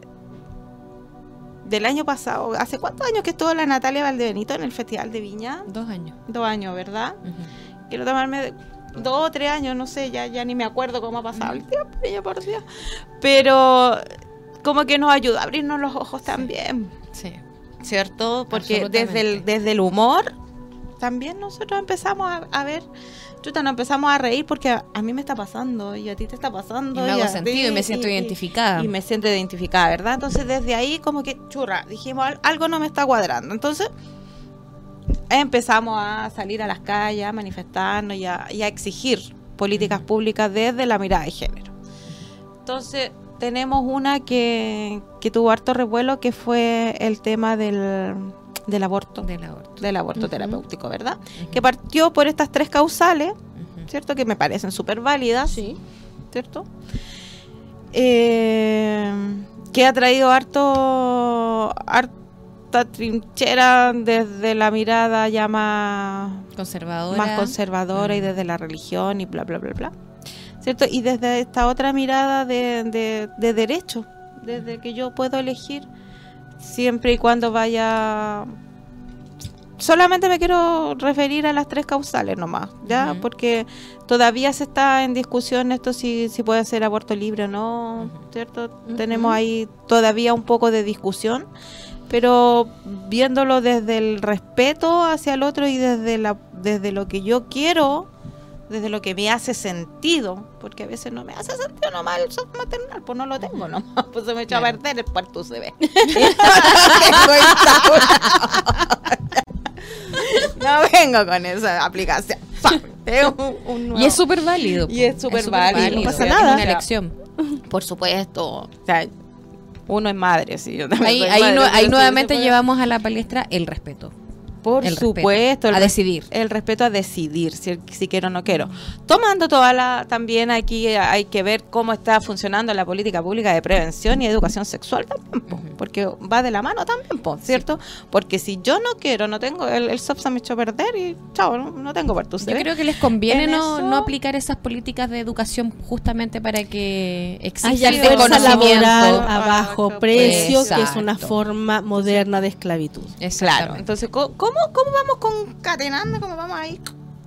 del año pasado, ¿hace cuántos años que estuvo la Natalia Valdebenito en el Festival de Viña? Dos años. Dos años, ¿verdad? Quiero tomarme dos o tres años, no sé, ya, ya ni me acuerdo cómo ha pasado el tiempo, por Dios. Pero como que nos ayuda a abrirnos los ojos también. Sí. ¿Cierto? Porque desde el, desde el humor también nosotros empezamos a, ver, chuta, nos empezamos a reír porque a, mí me está pasando y a ti te está pasando. Y me hago sentido y me siento identificada. Y, me siento identificada, ¿verdad? Entonces desde ahí como que, churra, dijimos, algo no me está cuadrando. Entonces empezamos a salir a las calles, a manifestarnos y a, exigir políticas públicas desde la mirada de género. Entonces, tenemos una que, tuvo harto revuelo, que fue el tema del, del aborto. Del aborto. Del aborto terapéutico, ¿verdad? Que partió por estas tres causales, ¿cierto? Que me parecen súper válidas. Sí. ¿Cierto? Eh, que ha traído harto, harto trinchera desde la mirada ya más conservadora, más conservadora y mm. desde la religión y bla, bla, bla, bla. ¿Cierto? Y desde esta otra mirada de, de, derecho, desde que yo puedo elegir siempre y cuando vaya solamente me quiero referir a las tres causales nomás, ¿ya? Porque todavía se está en discusión esto si, si puede ser aborto libre o no, ¿cierto? Tenemos ahí todavía un poco de discusión pero viéndolo desde el respeto hacia el otro y desde, la, desde lo que yo quiero, desde lo que me hace sentido, porque a veces no me hace sentido nomás el soft maternal, pues no lo tengo nomás, pues se me echó a perder el puerto USB. no vengo con esa aplicación. y es súper válido. Y es súper válido. No pasa nada. Es una elección. Por supuesto. O sea, uno es madre, sí. ahí, ahí, nuevamente llevamos a la palestra el respeto. Por supuesto. a decidir. El respeto a decidir, si, si, quiero o no quiero. Tomando toda la. También aquí hay que ver cómo está funcionando la política pública de prevención y educación sexual también, porque va de la mano también, ¿cierto? Porque si yo no quiero, no tengo. El, el SOPSA me echó a perder y chao, no, tengo para Yo creo que les conviene no, no, aplicar esas políticas de educación justamente para que exista el laboral a bajo precio, que es una forma moderna de esclavitud. Claro. Entonces, ¿cómo, cómo vamos concatenando? ¿Cómo vamos ahí?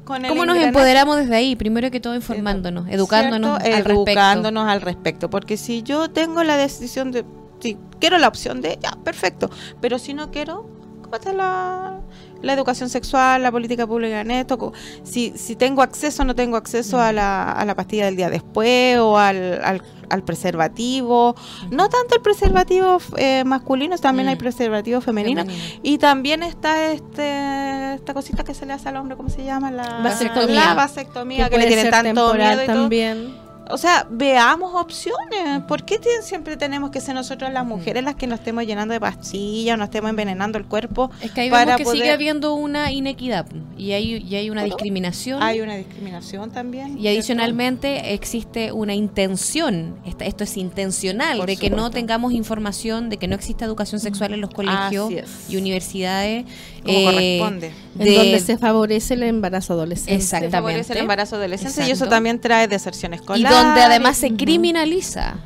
Con ¿Cómo nos empoderamos desde ahí? Primero que todo informándonos, educándonos al educándonos al respecto. Porque si yo tengo la decisión de, si quiero la opción de, ya, perfecto. Pero si no quiero, ¿cómo está la, la educación sexual, la política pública en esto? Si, si tengo acceso o no tengo acceso a la, a la pastilla del día después o al, al al preservativo, no tanto el preservativo eh, masculino, también hay mm. preservativo femenino. y también está este esta cosita que se le hace al hombre, ¿cómo se llama? La vasectomía, la vasectomía que, le tiene tanto miedo y también o sea, veamos opciones. ¿Por qué siempre tenemos que ser nosotros las mujeres las que nos estemos llenando de pastillas o nos estemos envenenando el cuerpo? Es que ahí para vemos que sigue habiendo una inequidad y hay, y hay una discriminación. Hay una discriminación también. Y adicionalmente existe una intención, esto es intencional, de que no tengamos información, de que no exista educación sexual en los colegios y universidades. Como corresponde. Eh, en donde se favorece el embarazo adolescente. Exactamente. Se favorece el embarazo adolescente y eso también trae deserción escolar donde además se criminaliza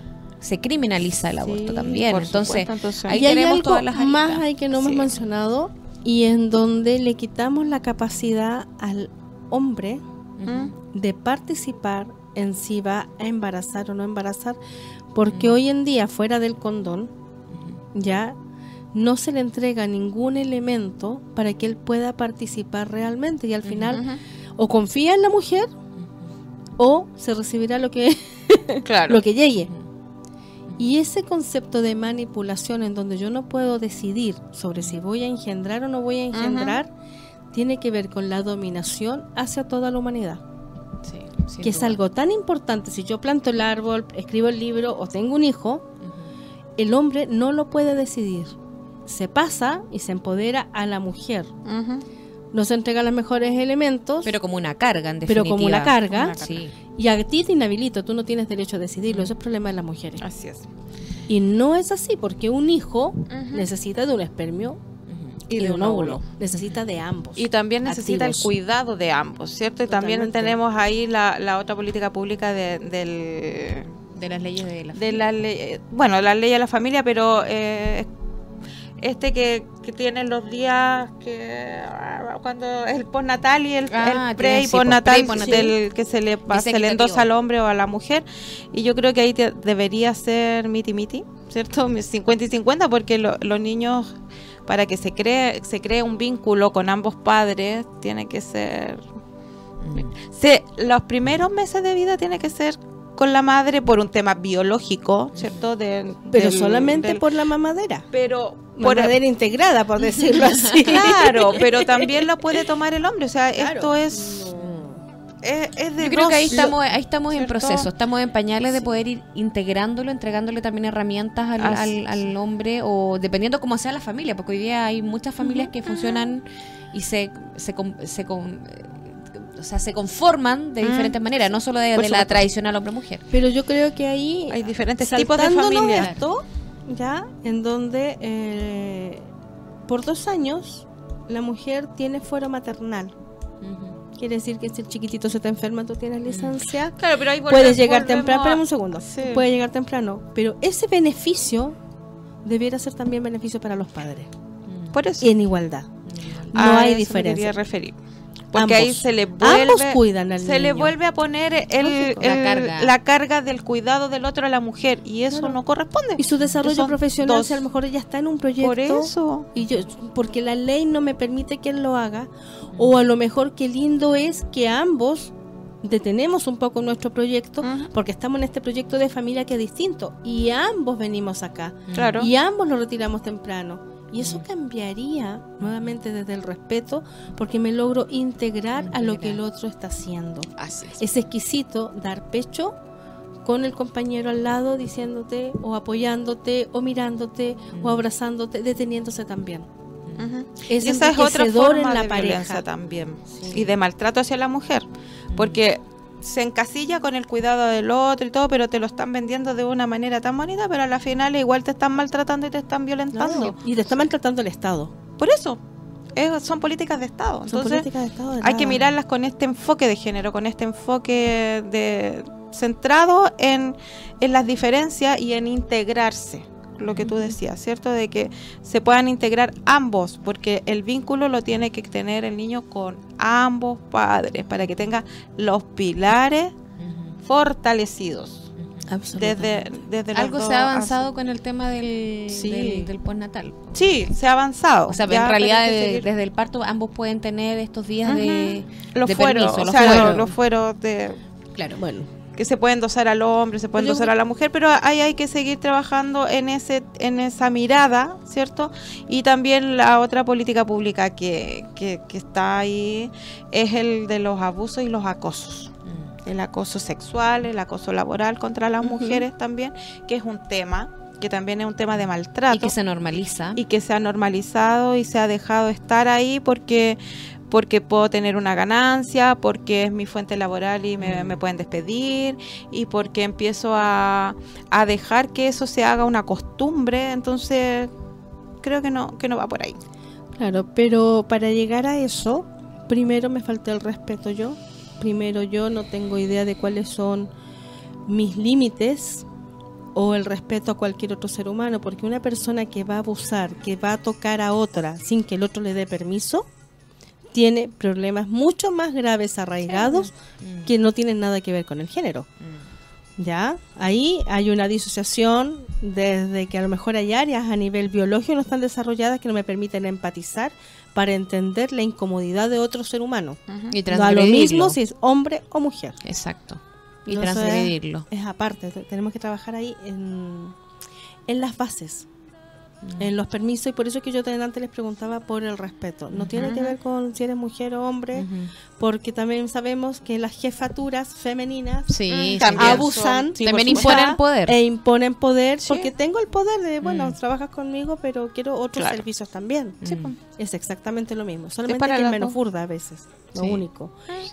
se criminaliza el aborto también. Entonces, ahí tenemos todas las más hay que no hemos mencionado y en donde le quitamos la capacidad al hombre de participar en si va a embarazar o no embarazar, porque hoy en día fuera del condón ya no se le entrega ningún elemento para que él pueda participar realmente y al final o confía en la mujer o se recibirá lo que, lo que llegue. Y ese concepto de manipulación en donde yo no puedo decidir sobre si voy a engendrar o no voy a engendrar, tiene que ver con la dominación hacia toda la humanidad. que es algo tan importante. Si yo planto el árbol, escribo el libro o tengo un hijo, el hombre no lo puede decidir. Se pasa y se empodera a la mujer nos entrega los mejores elementos. Pero como una carga, en definitiva. Pero como una carga. Y a ti te inhabilito, tú no tienes derecho a decidirlo. Eso es problema de las mujeres. Así es. Y no es así, porque un hijo necesita de un espermio y, de, un óvulo. Necesita de ambos. Y también necesita el cuidado de ambos, ¿cierto? Y también tenemos ahí la, la otra política pública de, del de las leyes de la familia. De bueno, la ley de la familia, pero eh, este que, que tiene los días que cuando es el postnatal y el, ah, pre y postnatal del que se le se le endosa al hombre o a la mujer y yo creo que ahí debería ser miti miti cierto 50 y 50 porque los niños para que se cree se cree un vínculo con ambos padres tiene que ser mm. se, los primeros meses de vida tiene que ser con la madre por un tema biológico, ¿cierto? De, pero solamente por la mamadera. Pero por mamadera integrada, por decirlo así. Claro, pero también lo puede tomar el hombre. O sea, esto es, es, de Yo creo que ahí estamos, ahí estamos en proceso, estamos en pañales de poder ir integrándolo, entregándole también herramientas al, al, hombre o dependiendo cómo sea la familia, porque hoy día hay muchas familias que funcionan y se, se, se, o sea, se conforman de diferentes maneras, no solo de, la tradicional hombre-mujer. Pero yo creo que ahí hay diferentes tipos de familias. Esto, ya, en donde eh, por dos años la mujer tiene fuero maternal. Quiere decir que si el chiquitito se te enferma, tú tienes licencia. Claro, pero ahí Puedes llegar temprano. Espera un segundo. Puede llegar temprano. Pero ese beneficio debiera ser también beneficio para los padres. Por eso. Y en igualdad. No hay diferencia. referir porque ahí se le vuelve se le vuelve a poner el, la, carga. del cuidado del otro a la mujer y eso no corresponde. Y su desarrollo profesional si a lo mejor ella está en un proyecto por eso. y yo porque la ley no me permite que él lo haga o a lo mejor qué lindo es que ambos detenemos un poco nuestro proyecto porque estamos en este proyecto de familia que es distinto y ambos venimos acá. Claro. y ambos lo retiramos temprano y eso cambiaría nuevamente desde el respeto porque me logro integrar a lo que el otro está haciendo. es. exquisito dar pecho con el compañero al lado diciéndote o apoyándote o mirándote o abrazándote, deteniéndose también. y esa es otra forma de violencia también y de maltrato hacia la mujer, porque se encasilla con el cuidado del otro y todo, pero te lo están vendiendo de una manera tan bonita, pero a la final igual te están maltratando y te están violentando. y te está maltratando el Estado. Por eso, son políticas de Estado. Entonces, hay que mirarlas con este enfoque de género, con este enfoque de centrado en, en las diferencias y en integrarse lo que tú decías, ¿cierto? De que se puedan integrar ambos, porque el vínculo lo tiene que tener el niño con ambos padres, para que tenga los pilares fortalecidos. Desde, desde Algo se ha avanzado con el tema del, del, postnatal. Sí, se ha avanzado. O sea, en realidad desde, el parto ambos pueden tener estos días de, los fueros, o sea, los fueros de... Claro, bueno que se pueden dosar al hombre, se pueden dosar a la mujer, pero ahí hay que seguir trabajando en ese en esa mirada, ¿cierto? Y también la otra política pública que, que, está ahí es el de los abusos y los acosos. Mm. El acoso sexual, el acoso laboral contra las mujeres también, que es un tema que también es un tema de maltrato. Y que se normaliza. Y que se ha normalizado y se ha dejado estar ahí porque porque puedo tener una ganancia, porque es mi fuente laboral y me, mm. pueden despedir, y porque empiezo a, dejar que eso se haga una costumbre, entonces creo que no, que no va por ahí. Claro, pero para llegar a eso, primero me falta el respeto yo, primero yo no tengo idea de cuáles son mis límites o el respeto a cualquier otro ser humano, porque una persona que va a abusar, que va a tocar a otra sin que el otro le dé permiso, tiene problemas mucho más graves arraigados mm. que no tienen nada que ver con el género. Mm. ¿Ya? Ahí hay una disociación desde que a lo mejor hay áreas a nivel biológico no están desarrolladas que no me permiten empatizar para entender la incomodidad de otro ser humano. Y da lo mismo si es hombre o mujer. Exacto. Y transgredirlo. Es, aparte, tenemos que trabajar ahí en, en las bases en los permisos y por eso es que yo antes les preguntaba por el respeto. No tiene que ver con si eres mujer o hombre, porque también sabemos que las jefaturas femeninas abusan, también imponen poder. E imponen poder porque tengo el poder de, bueno, mm. trabajas conmigo, pero quiero otros servicios también. Pues. Es exactamente lo mismo, solamente para que es menos burda a veces, lo único.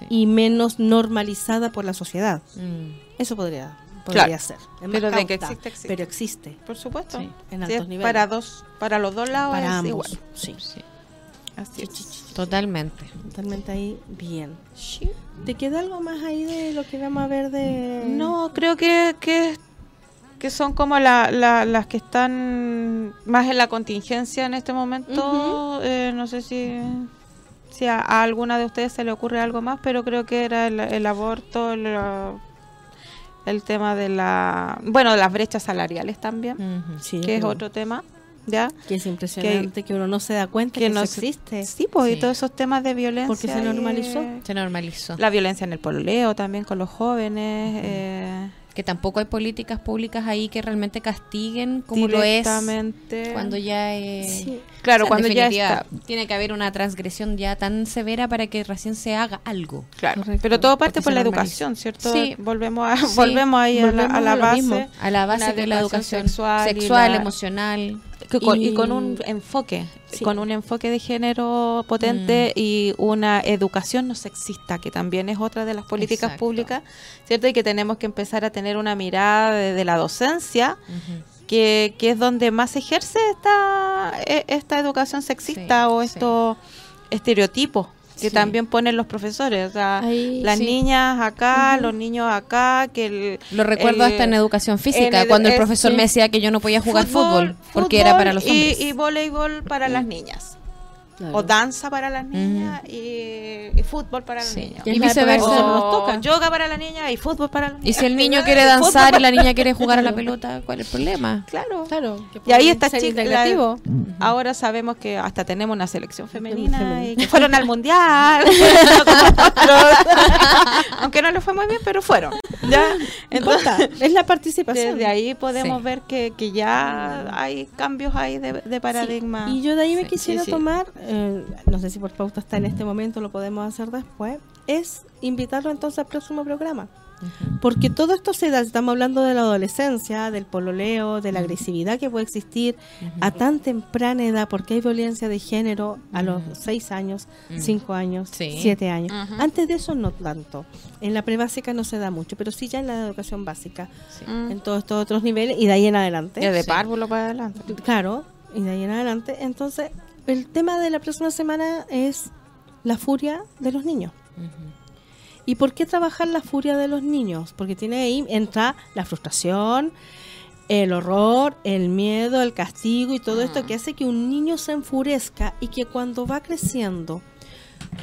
Y menos normalizada por la sociedad. Mm. Eso podría podría ser. pero de que existe, existe. Pero existe. Por supuesto. en altos niveles. Para, dos, para los dos lados para es ambos. igual. Sí. sí. Así es. Totalmente. Totalmente ahí, bien. ¿Te queda algo más ahí de lo que vamos a ver de...? No, creo que, que, que son como la, las que están más en la contingencia en este momento. eh, no sé si si a, alguna de ustedes se le ocurre algo más, pero creo que era el, el aborto, el, el tema de la, bueno, de las brechas salariales también, que es otro tema. ¿Ya? Que es impresionante que, uno no se da cuenta que, no existe. Sí, pues, y todos esos temas de violencia. Porque se normalizó. se normalizó. La violencia en el pololeo también con los jóvenes. eh, que tampoco hay políticas públicas ahí que realmente castiguen como lo es cuando ya es claro cuando ya está. tiene que haber una transgresión ya tan severa para que recién se haga algo. Claro. Pero todo parte por la educación cierto sí. volvemos a, volvemos ahí a, la, base. a la base de la educación sexual, emocional y, con un enfoque con un enfoque de género potente mm. y una educación no sexista, que también es otra de las políticas públicas, ¿cierto? Y que tenemos que empezar a tener una mirada de, la docencia. Que, que, es donde más se ejerce esta, e, esta educación sexista o estos estereotipos que también ponen los profesores, o sea, las niñas acá, los niños acá, que lo recuerdo hasta en educación física, cuando el profesor me decía que yo no podía jugar fútbol, porque era para los hombres. y, y voleibol para las niñas. O danza para las niñas y, fútbol para las niñas. Y viceversa. O yoga para la niña y fútbol para las niñas. Y si el niño quiere danzar y la niña quiere jugar a la pelota, ¿cuál es el problema? Claro. claro y ahí está chica. Ahora sabemos que hasta tenemos una selección femenina y que fueron al mundial. Aunque no les fue muy bien, pero fueron. ¿ya? Entonces, es la participación. Desde ahí podemos ver que, que ya hay cambios ahí de, de paradigma. Y yo de ahí me quisiera tomar eh, no sé si por pauta está en este momento, lo podemos hacer después, es invitarlo entonces al próximo programa. Porque todo esto se da, estamos hablando de la adolescencia, del pololeo, de la agresividad que puede existir a tan temprana edad, porque hay violencia de género a los 6 años, 5 años, 7 años. Antes de eso no tanto. En la prebásica no se da mucho, pero sí ya en la educación básica, en todos estos otros niveles y de ahí en adelante. de párvulo para adelante. Claro, y de ahí en adelante. Entonces, el tema de la próxima semana es la furia de los niños. ¿Y por qué trabajar la furia de los niños? Porque tiene ahí, entra la frustración, el horror, el miedo, el castigo y todo esto que hace que un niño se enfurezca y que cuando va creciendo,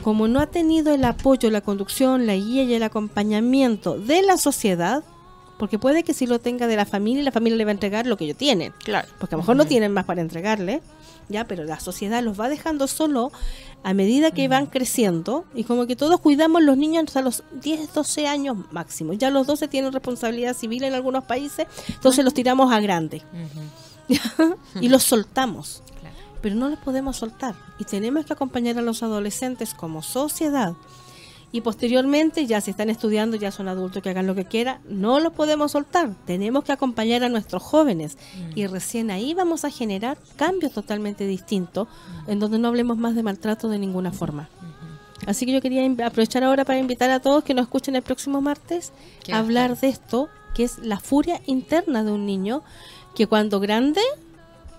como no ha tenido el apoyo, la conducción, la guía y el acompañamiento de la sociedad, porque puede que si lo tenga de la familia, la familia le va a entregar lo que ellos tienen. Claro. Porque a lo mejor no tienen más para entregarle, ya, pero la sociedad los va dejando solo a medida que van creciendo y como que todos cuidamos los niños hasta los 10, 12 años máximo. Ya los 12 tienen responsabilidad civil en algunos países, entonces los tiramos a grande. y los soltamos. Pero no los podemos soltar y tenemos que acompañar a los adolescentes como sociedad y posteriormente ya si están estudiando, ya son adultos que hagan lo que quieran, no los podemos soltar, tenemos que acompañar a nuestros jóvenes. Y recién ahí vamos a generar cambios totalmente distintos en donde no hablemos más de maltrato de ninguna forma. Así que yo quería aprovechar ahora para invitar a todos que nos escuchen el próximo martes a hablar de esto, que es la furia interna de un niño que cuando grande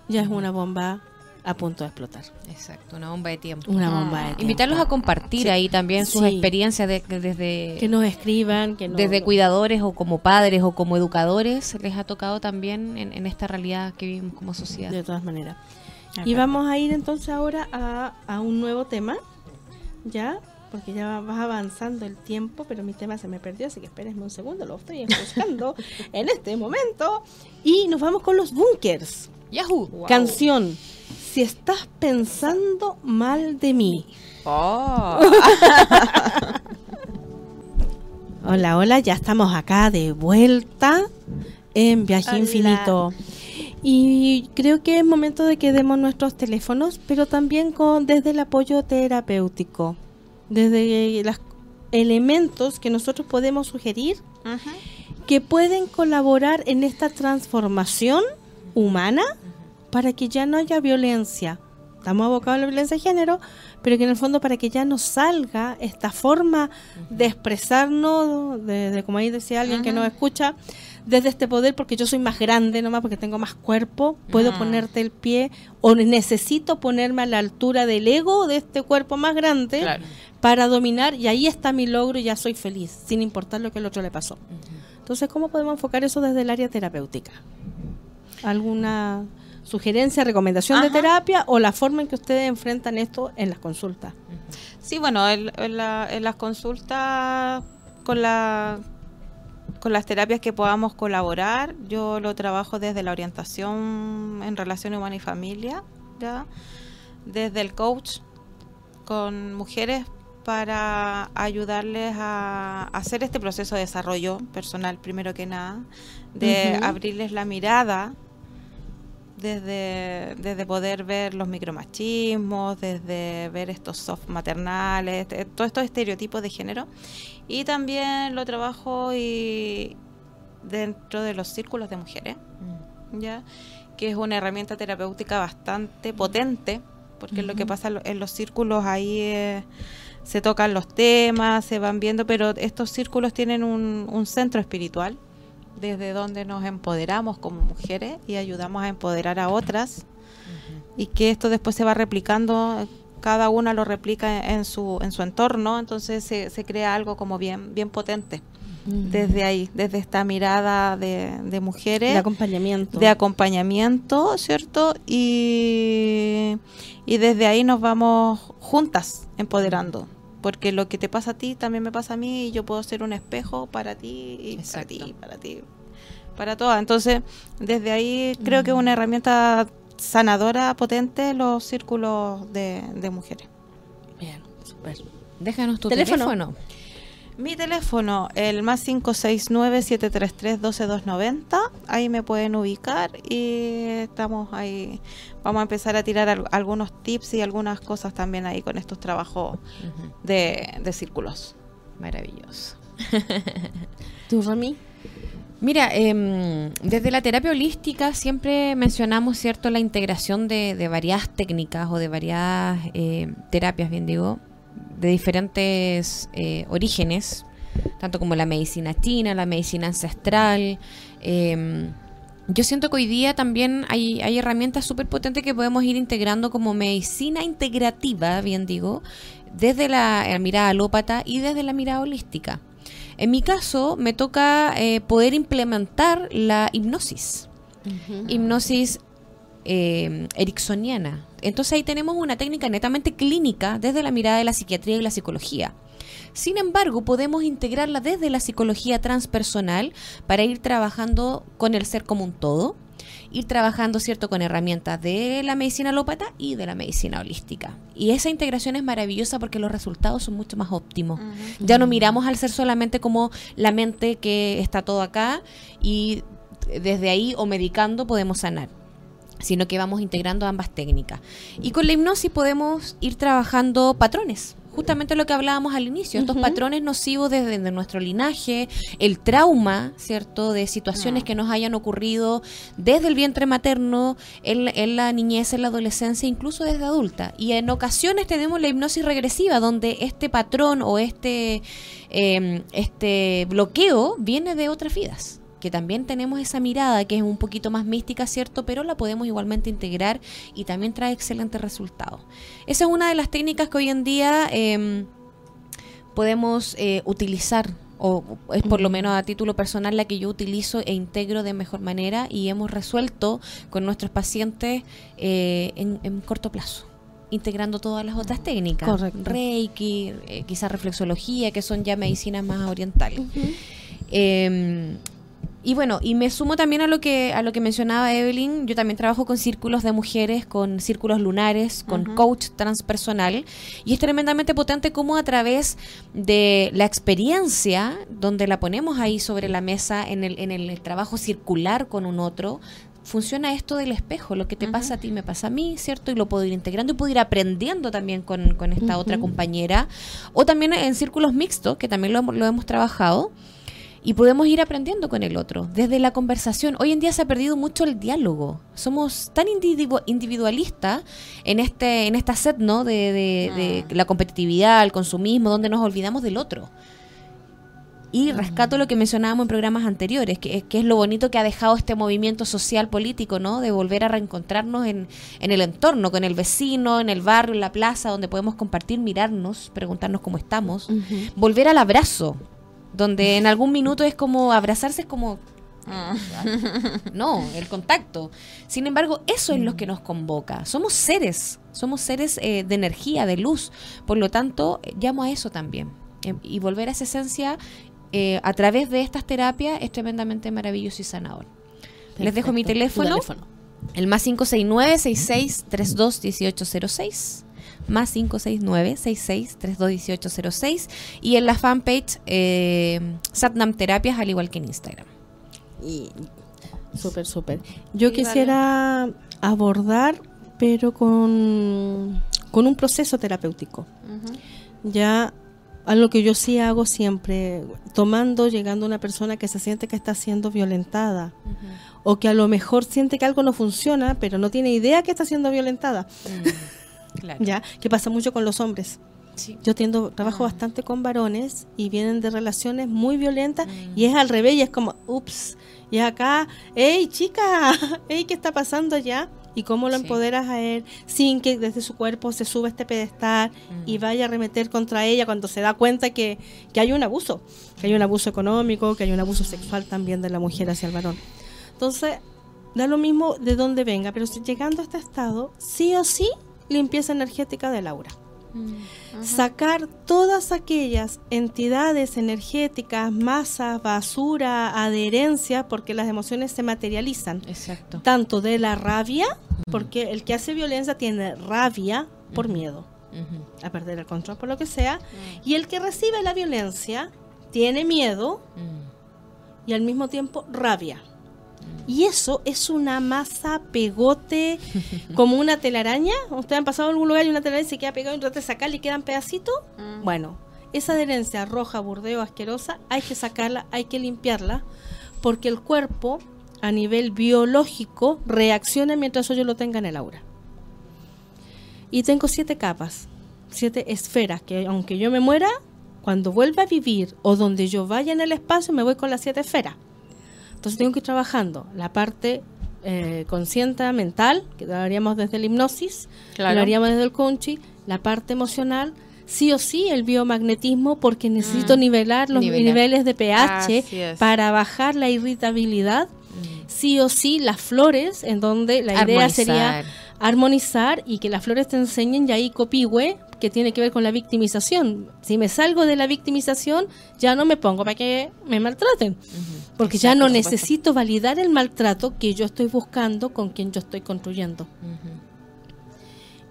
ya es una bomba a punto de explotar. Exacto, una bomba de tiempo. Una bomba de tiempo. Invitarlos a compartir ahí también sus experiencias desde... Que nos escriban, que Desde cuidadores o como padres o como educadores, les ha tocado también en, esta realidad que vivimos como sociedad. De todas maneras. Y vamos a ir entonces ahora a, a un nuevo tema, ¿ya? porque ya vas avanzando el tiempo, pero mi tema se me perdió, así que espérenme un segundo, lo estoy buscando en este momento. Y nos vamos con los bunkers. Yahoo. Canción si estás pensando mal de mí. Oh. hola, hola, ya estamos acá de vuelta en Viaje Infinito. Y creo que es momento de que demos nuestros teléfonos, pero también con desde el apoyo terapéutico, desde los elementos que nosotros podemos sugerir que pueden colaborar en esta transformación humana para que ya no haya violencia. Estamos abocados a la violencia de género, pero que en el fondo para que ya no salga esta forma de expresarnos, de, como ahí decía alguien que nos escucha, desde este poder, porque yo soy más grande nomás, porque tengo más cuerpo, puedo ponerte el pie, o necesito ponerme a la altura del ego de este cuerpo más grande para dominar, y ahí está mi logro y ya soy feliz, sin importar lo que el otro le pasó. Entonces, ¿cómo podemos enfocar eso desde el área terapéutica? ¿Alguna sugerencia, recomendación de terapia o la forma en que ustedes enfrentan esto en las consultas. Sí, bueno, en, las consultas con la con las terapias que podamos colaborar, yo lo trabajo desde la orientación en relación humana y familia, ¿ya? desde el coach con mujeres para ayudarles a hacer este proceso de desarrollo personal, primero que nada, de abrirles la mirada desde, desde poder ver los micromachismos, desde ver estos soft maternales, todos estos estereotipos de género. Y también lo trabajo y dentro de los círculos de mujeres, mm. ¿ya? que es una herramienta terapéutica bastante potente, porque lo que pasa en los círculos ahí eh, se tocan los temas, se van viendo, pero estos círculos tienen un, un centro espiritual desde donde nos empoderamos como mujeres y ayudamos a empoderar a otras y que esto después se va replicando cada una lo replica en su en su entorno entonces se, se crea algo como bien bien potente. Desde ahí desde esta mirada de, de mujeres. De acompañamiento. De acompañamiento cierto y y desde ahí nos vamos juntas empoderando porque lo que te pasa a ti también me pasa a mí y yo puedo ser un espejo para ti y para ti, para ti, para todas. Entonces, desde ahí creo que es una herramienta sanadora potente los círculos de, mujeres. Bien, super. Déjanos tu teléfono. Mi teléfono, el más 569-733-12290. Ahí me pueden ubicar y estamos ahí. Vamos a empezar a tirar algunos tips y algunas cosas también ahí con estos trabajos de, círculos. Maravilloso. ¿Tú, Rami? Mira, em, desde la terapia holística siempre mencionamos, ¿cierto?, la integración de, varias técnicas o de varias eh, terapias, bien digo, de diferentes eh, orígenes, tanto como la medicina china, la medicina ancestral. Em, yo siento que hoy día también hay, hay herramientas súper potentes que podemos ir integrando como medicina integrativa, bien digo, desde la mirada alópata y desde la mirada holística. En mi caso, me toca eh, poder implementar la hipnosis. Hipnosis eh, ericksoniana. Entonces ahí tenemos una técnica netamente clínica desde la mirada de la psiquiatría y la psicología. Sin embargo, podemos integrarla desde la psicología transpersonal para ir trabajando con el ser como un todo ir trabajando, ¿cierto?, con herramientas de la medicina alópata y de la medicina holística. Y esa integración es maravillosa porque los resultados son mucho más óptimos. Ya no miramos al ser solamente como la mente que está todo acá y desde ahí o medicando podemos sanar sino que vamos integrando ambas técnicas. Y con la hipnosis podemos ir trabajando patrones, justamente lo que hablábamos al inicio, estos patrones nocivos desde, nuestro linaje, el trauma, ¿cierto? De situaciones ah. que nos hayan ocurrido desde el vientre materno, en, la niñez, en la adolescencia, incluso desde adulta. Y en ocasiones tenemos la hipnosis regresiva, donde este patrón o este, em, este bloqueo viene de otras vidas que también tenemos esa mirada que es un poquito más mística, ¿cierto? Pero la podemos igualmente integrar y también trae excelentes resultados. Esa es una de las técnicas que hoy en día em, podemos eh, utilizar o es por lo menos a título personal la que yo utilizo e integro de mejor manera y hemos resuelto con nuestros pacientes eh, en, corto plazo integrando todas las otras técnicas, Correcto. Reiki, eh, quizás reflexología, que son ya medicinas más orientales. Y bueno, y me sumo también a lo que a lo que mencionaba Evelyn, yo también trabajo con círculos de mujeres, con círculos lunares, con coach transpersonal. Y es tremendamente potente como a través de la experiencia donde la ponemos ahí sobre la mesa en el en el trabajo circular con un otro, funciona esto del espejo, lo que te pasa a ti me pasa a mí, ¿cierto? Y lo puedo ir integrando y puedo ir aprendiendo también con, con esta otra compañera. O también en círculos mixtos, que también lo, lo hemos trabajado y podemos ir aprendiendo con el otro, desde la conversación. Hoy en día se ha perdido mucho el diálogo. Somos tan individualistas en este en esta set ¿no? De, ah. la competitividad, el consumismo, donde nos olvidamos del otro. Y rescato lo que mencionábamos en programas anteriores, que, que, es lo bonito que ha dejado este movimiento social político, ¿no? De volver a reencontrarnos en, en el entorno, con el vecino, en el barrio, en la plaza, donde podemos compartir, mirarnos, preguntarnos cómo estamos. Volver al abrazo, donde en algún minuto es como abrazarse, es como... Ah. No, el contacto. Sin embargo, eso es lo que nos convoca. Somos seres, somos seres eh, de energía, de luz. Por lo tanto, llamo a eso también. Eh, y volver a esa esencia eh, a través de estas terapias es tremendamente maravilloso y sanador. Les dejo mi teléfono, teléfono. el más 569 6632 1806 más 569-66321806 y en la fanpage eh, Satnam Terapias, al igual que en Instagram. Y súper, súper. Yo quisiera abordar, pero con, con un proceso terapéutico. Ya algo que yo sí hago siempre, tomando, llegando a una persona que se siente que está siendo violentada o que a lo mejor siente que algo no funciona, pero no tiene idea que está siendo violentada. Mm. ¿Ya? Que pasa mucho con los hombres. Yo tiendo, trabajo ah. bastante con varones y vienen de relaciones muy violentas y es al revés y es como, ups, y acá, hey chica, hey, ¿qué está pasando allá? Y cómo lo empoderas a él sin que desde su cuerpo se suba este pedestal y vaya a remeter contra ella cuando se da cuenta que, que hay un abuso, que hay un abuso económico, que hay un abuso sexual también de la mujer hacia el varón. Entonces, da lo mismo de dónde venga, pero si llegando a este estado, sí o sí limpieza energética del aura. Mm, Sacar todas aquellas entidades energéticas, masas, basura, adherencia, porque las emociones se materializan. Exacto. Tanto de la rabia, porque el que hace violencia tiene rabia por miedo a perder el control por lo que sea, y el que recibe la violencia tiene miedo y al mismo tiempo rabia. Y eso es una masa pegote, como una telaraña. ¿Ustedes han pasado a algún lugar y una telaraña se queda pegada y trata de sacarle y quedan pedacitos? Mm. Bueno, esa adherencia roja, burdeo, asquerosa, hay que sacarla, hay que limpiarla, porque el cuerpo a nivel biológico reacciona mientras yo lo tenga en el aura. Y tengo siete capas, siete esferas, que aunque yo me muera, cuando vuelva a vivir o donde yo vaya en el espacio, me voy con las siete esferas. Entonces tengo que ir trabajando la parte eh, consciente mental, que lo haríamos desde la hipnosis, lo haríamos desde el coaching, la parte emocional, sí o sí el biomagnetismo porque necesito mm. nivelar los niveles de pH para bajar la irritabilidad. Mm. Sí o sí las flores, en donde la idea sería armonizar y que las flores te enseñen ya ahí copihue que tiene que ver con la victimización. Si me salgo de la victimización, ya no me pongo para que me maltraten. Porque ya no necesito validar el maltrato que yo estoy buscando con quien yo estoy construyendo.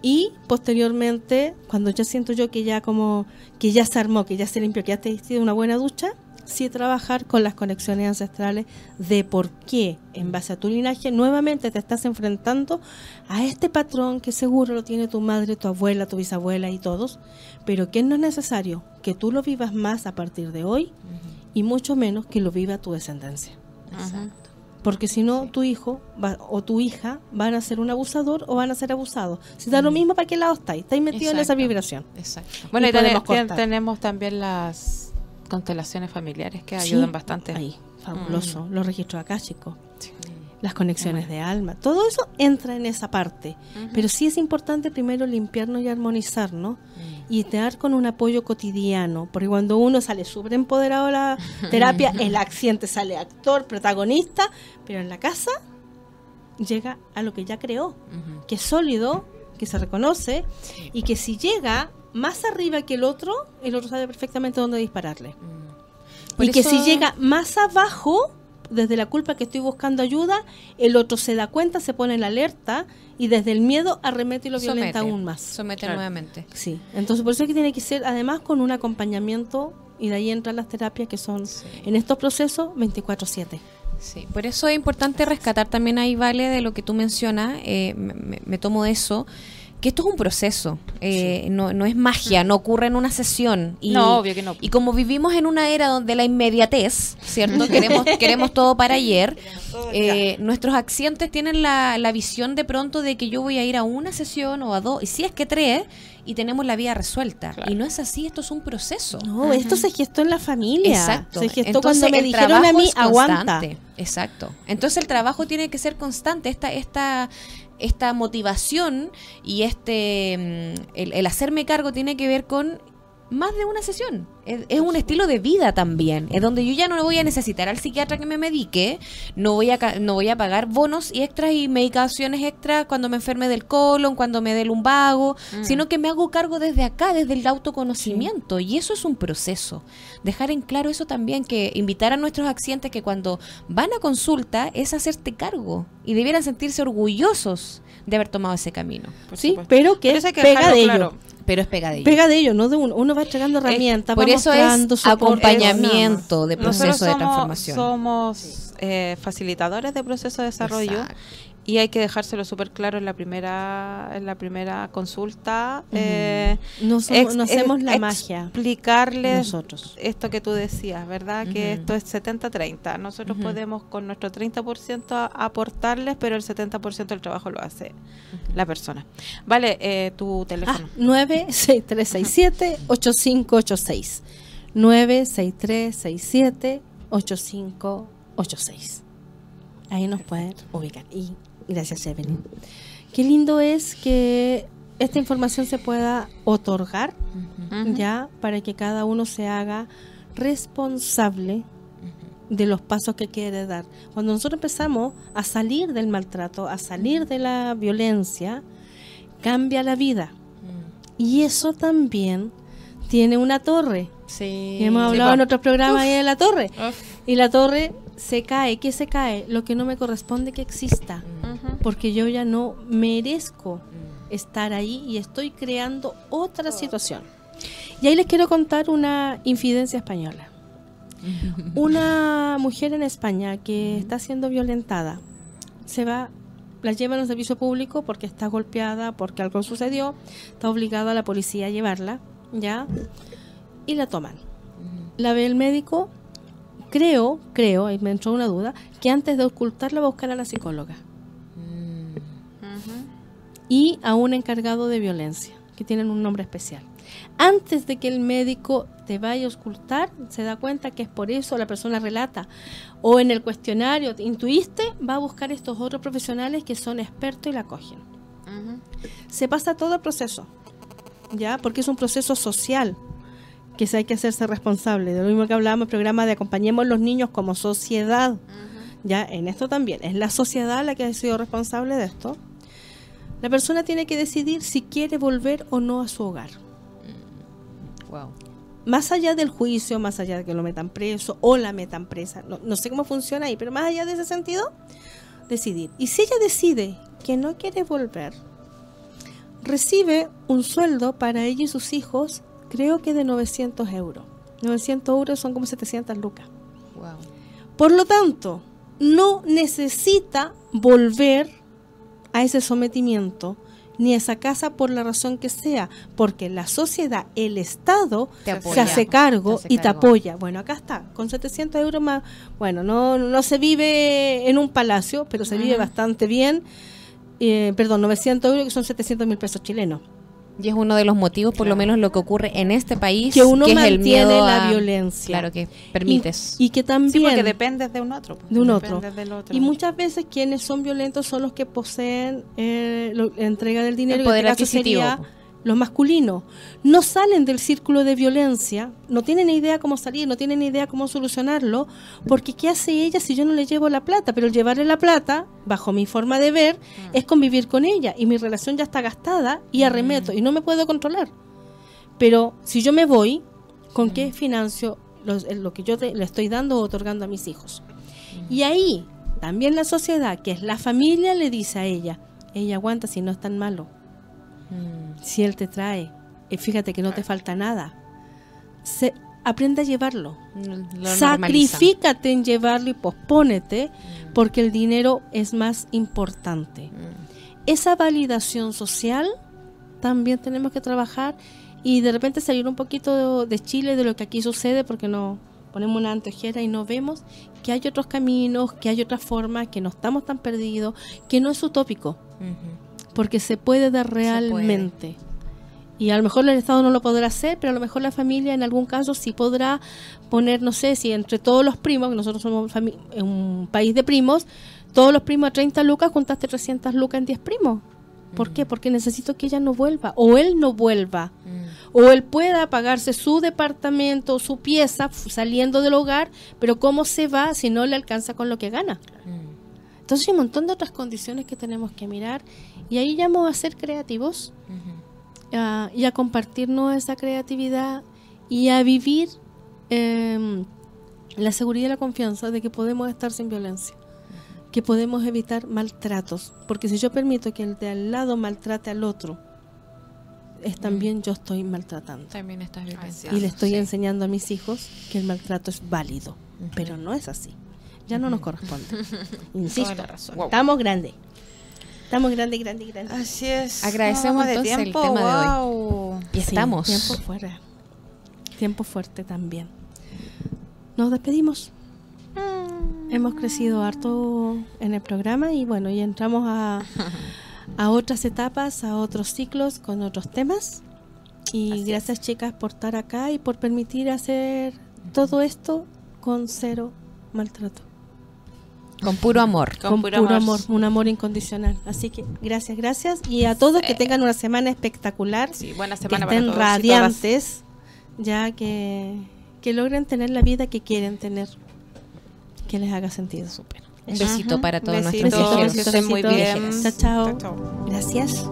Y posteriormente, cuando ya siento yo que ya como que ya se armó, que ya se limpió, que ya te diste una buena ducha, sí trabajar con las conexiones ancestrales de por qué, en base a tu linaje, nuevamente te estás enfrentando a este patrón que seguro lo tiene tu madre, tu abuela, tu bisabuela y todos, pero que no es necesario que tú lo vivas más a partir de hoy y mucho menos que lo viva tu descendencia. Porque si no, tu hijo o tu hija van a ser un abusador o van a ser abusados. Si da lo mismo, ¿para qué lado estáis? Estáis metidos en esa vibración. Exacto. Bueno, y, tenemos, también las constelaciones familiares que ayudan bastante. Ahí, fabuloso. Los registros acá, chicos. Las conexiones de alma. Todo eso entra en esa parte. Pero sí es importante primero limpiarnos y armonizarnos y dar con un apoyo cotidiano, porque cuando uno sale súper empoderado de la terapia, el accidente sale actor, protagonista, pero en la casa llega a lo que ya creó, que es sólido, que se reconoce y que si llega más arriba que el otro, el otro sabe perfectamente dónde dispararle. Mm. y que si llega más abajo, desde la culpa que estoy buscando ayuda, el otro se da cuenta, se pone en alerta y desde el miedo arremete y lo violenta aún más. Somete nuevamente. Sí, entonces por eso es que tiene que ser además con un acompañamiento y de ahí entran las terapias que son en estos procesos 24/7. Sí, por eso es importante rescatar también ahí, Vale, de lo que tú mencionas, eh, me, me, tomo de eso, que esto es un proceso, eh, no, no, es magia, no ocurre en una sesión. Y, no, obvio que no. Y como vivimos en una era donde la inmediatez, ¿cierto? queremos, queremos todo para ayer, eh, nuestros accidentes tienen la, la, visión de pronto de que yo voy a ir a una sesión o a dos, y si es que tres, y tenemos la vida resuelta. Y no es así, esto es un proceso. No, esto se gestó en la familia. Exacto. Se gestó cuando me dijeron a mí, aguanta. Exacto. Entonces el trabajo tiene que ser constante. Esta, esta esta motivación y este mm, el, hacerme cargo tiene que ver con más de una sesión. Es, un estilo de vida también. Es donde yo ya no voy a necesitar al psiquiatra que me medique, no voy a no voy a pagar bonos y extras y medicaciones extras cuando me enferme del colon, cuando me dé lumbago, mm. sino que me hago cargo desde acá, desde el autoconocimiento. Y eso es un proceso. Dejar en claro eso también, que invitar a nuestros accidentes que cuando van a consulta es hacerte cargo y debieran sentirse orgullosos de haber tomado ese camino. sí, pero que, pega de ello. Pero es pega de ello. Pega de ello, no de uno. Uno va entregando herramientas. por eso es acompañamiento de proceso de transformación. Somos eh, facilitadores de proceso de desarrollo. Y hay que dejárselo súper claro en la primera en la primera consulta eh, no, hacemos la magia. explicarles nosotros. esto que tú decías verdad que esto es 70-30 nosotros podemos con nuestro 30% aportarles pero el 70% del trabajo lo hace la persona. Vale eh, tu teléfono. Ah, 96367 8586 96367 8586 ahí nos pueden ubicar. Y Gracias, Evelyn. Qué lindo es que esta información se pueda otorgar, ya, para que cada uno se haga responsable de los pasos que quiere dar. Cuando nosotros empezamos a salir del maltrato, a salir de la violencia, cambia la vida. Y eso también tiene una torre. Sí. hemos hablado en otros programas de la torre. Y la torre se cae. ¿Qué se cae? Lo que no me corresponde que exista. Porque yo ya no merezco estar ahí y estoy creando otra situación. Y ahí les quiero contar una infidencia española. Una mujer en España que está siendo violentada se va, la lleva a un servicio público porque está golpeada, porque algo sucedió, está obligada a la policía a llevarla, ¿ya? y la toman. La ve el médico, creo, creo, y me entró una duda, que antes de ocultarla va a buscar a la psicóloga. Mm. Y a un encargado de violencia, que tienen un nombre especial. Antes de que el médico te vaya a ocultar, se da cuenta que es por eso la persona relata. O en el cuestionario, intuiste, va a buscar estos otros profesionales que son expertos y la cogen. Se pasa todo el proceso, ¿ya? Porque es un proceso social que hay que hacerse responsable. De lo mismo que hablábamos, el programa de acompañemos a los niños como sociedad. Ya, en esto también. Es la sociedad la que ha sido responsable de esto. La persona tiene que decidir si quiere volver o no a su hogar. Wow más allá del juicio, más allá de que lo metan preso o la metan presa, no, sé cómo funciona ahí, pero más allá de ese sentido, decidir. Y si ella decide que no quiere volver, recibe un sueldo para ella y sus hijos, creo que de 900 euros. 900 euros son como 700 lucas. Por lo tanto, no necesita volver a ese sometimiento ni esa casa por la razón que sea, porque la sociedad, el Estado, se hace cargo y te apoya. Bueno, acá está, con 700 euros más, bueno, no, no se vive en un palacio, pero se vive bastante bien. Eh, perdón, 900 euros que son 700 mil pesos chilenos. Y es uno de los motivos, por lo menos lo que ocurre en este país, que uno mantiene el miedo la violencia. Claro, que permites. Y, que también... Sí, porque dependes de un otro. De un otro. Y muchas veces quienes son violentos son los que poseen eh, la entrega del dinero. El poder adquisitivo los masculinos, no salen del círculo de violencia, no tienen idea cómo salir, no tienen idea cómo solucionarlo, porque ¿qué hace ella si yo no le llevo la plata? Pero el llevarle la plata, bajo mi forma de ver, mm. es convivir con ella y mi relación ya está gastada y mm. arremeto y no me puedo controlar. Pero si yo me voy, ¿con qué mm. financio lo que yo le estoy dando o otorgando a mis hijos? Y ahí también la sociedad, que es la familia, le dice a ella, ella aguanta si no es tan malo Mm. Si Él te trae, y fíjate que no te falta nada, se, aprende a llevarlo. Sacrifícate en llevarlo y pospónete mm. porque el dinero es más importante. Mm. Esa validación social también tenemos que trabajar y de repente salir un poquito de, Chile de lo que aquí sucede porque no ponemos una antojera y no vemos que hay otros caminos, que hay otras formas, que no estamos tan perdidos, que no es utópico porque se puede dar realmente. Y a lo mejor el Estado no lo podrá hacer, pero a lo mejor la familia en algún caso sí podrá poner, no sé, si entre todos los primos, que nosotros somos un país de primos, todos los primos a 30 lucas, juntaste 300 lucas en 10 primos. ¿Por qué? Mm. Porque necesito que ella no vuelva, o él no vuelva, mm. o él pueda pagarse su departamento, su pieza saliendo del hogar, pero ¿cómo se va si no le alcanza con lo que gana? Mm. Entonces hay un montón de otras condiciones que tenemos que mirar. Y ahí llamo a ser creativos y a compartirnos esa creatividad y a vivir em, la seguridad y la confianza de que podemos estar sin violencia, que podemos evitar maltratos, porque si yo permito que el de al lado maltrate al otro, es también yo estoy maltratando. También estás Y le estoy enseñando a mis hijos que el maltrato es válido, pero no es así. Ya no nos corresponde. Insisto, estamos grandes. Estamos grandes, grandes, grandes. Así es. Agradecemos entonces el tema de hoy. Y estamos. Tiempo fuera. Tiempo fuerte también. Nos despedimos. Mm. Hemos crecido harto en el programa y bueno, y entramos a, a otras etapas, a otros ciclos con otros temas. Y gracias chicas por estar acá y por permitir hacer todo esto con cero maltrato. Con puro amor. Con, puro, amor. un amor incondicional. Así que gracias, gracias. Y a todos que tengan una semana espectacular. Sí, buena semana que estén radiantes, ya que, que logren tener la vida que quieren tener. Que les haga sentido. Súper. Un besito para todos nuestros viajeros. Que estén muy bien. chao. Gracias.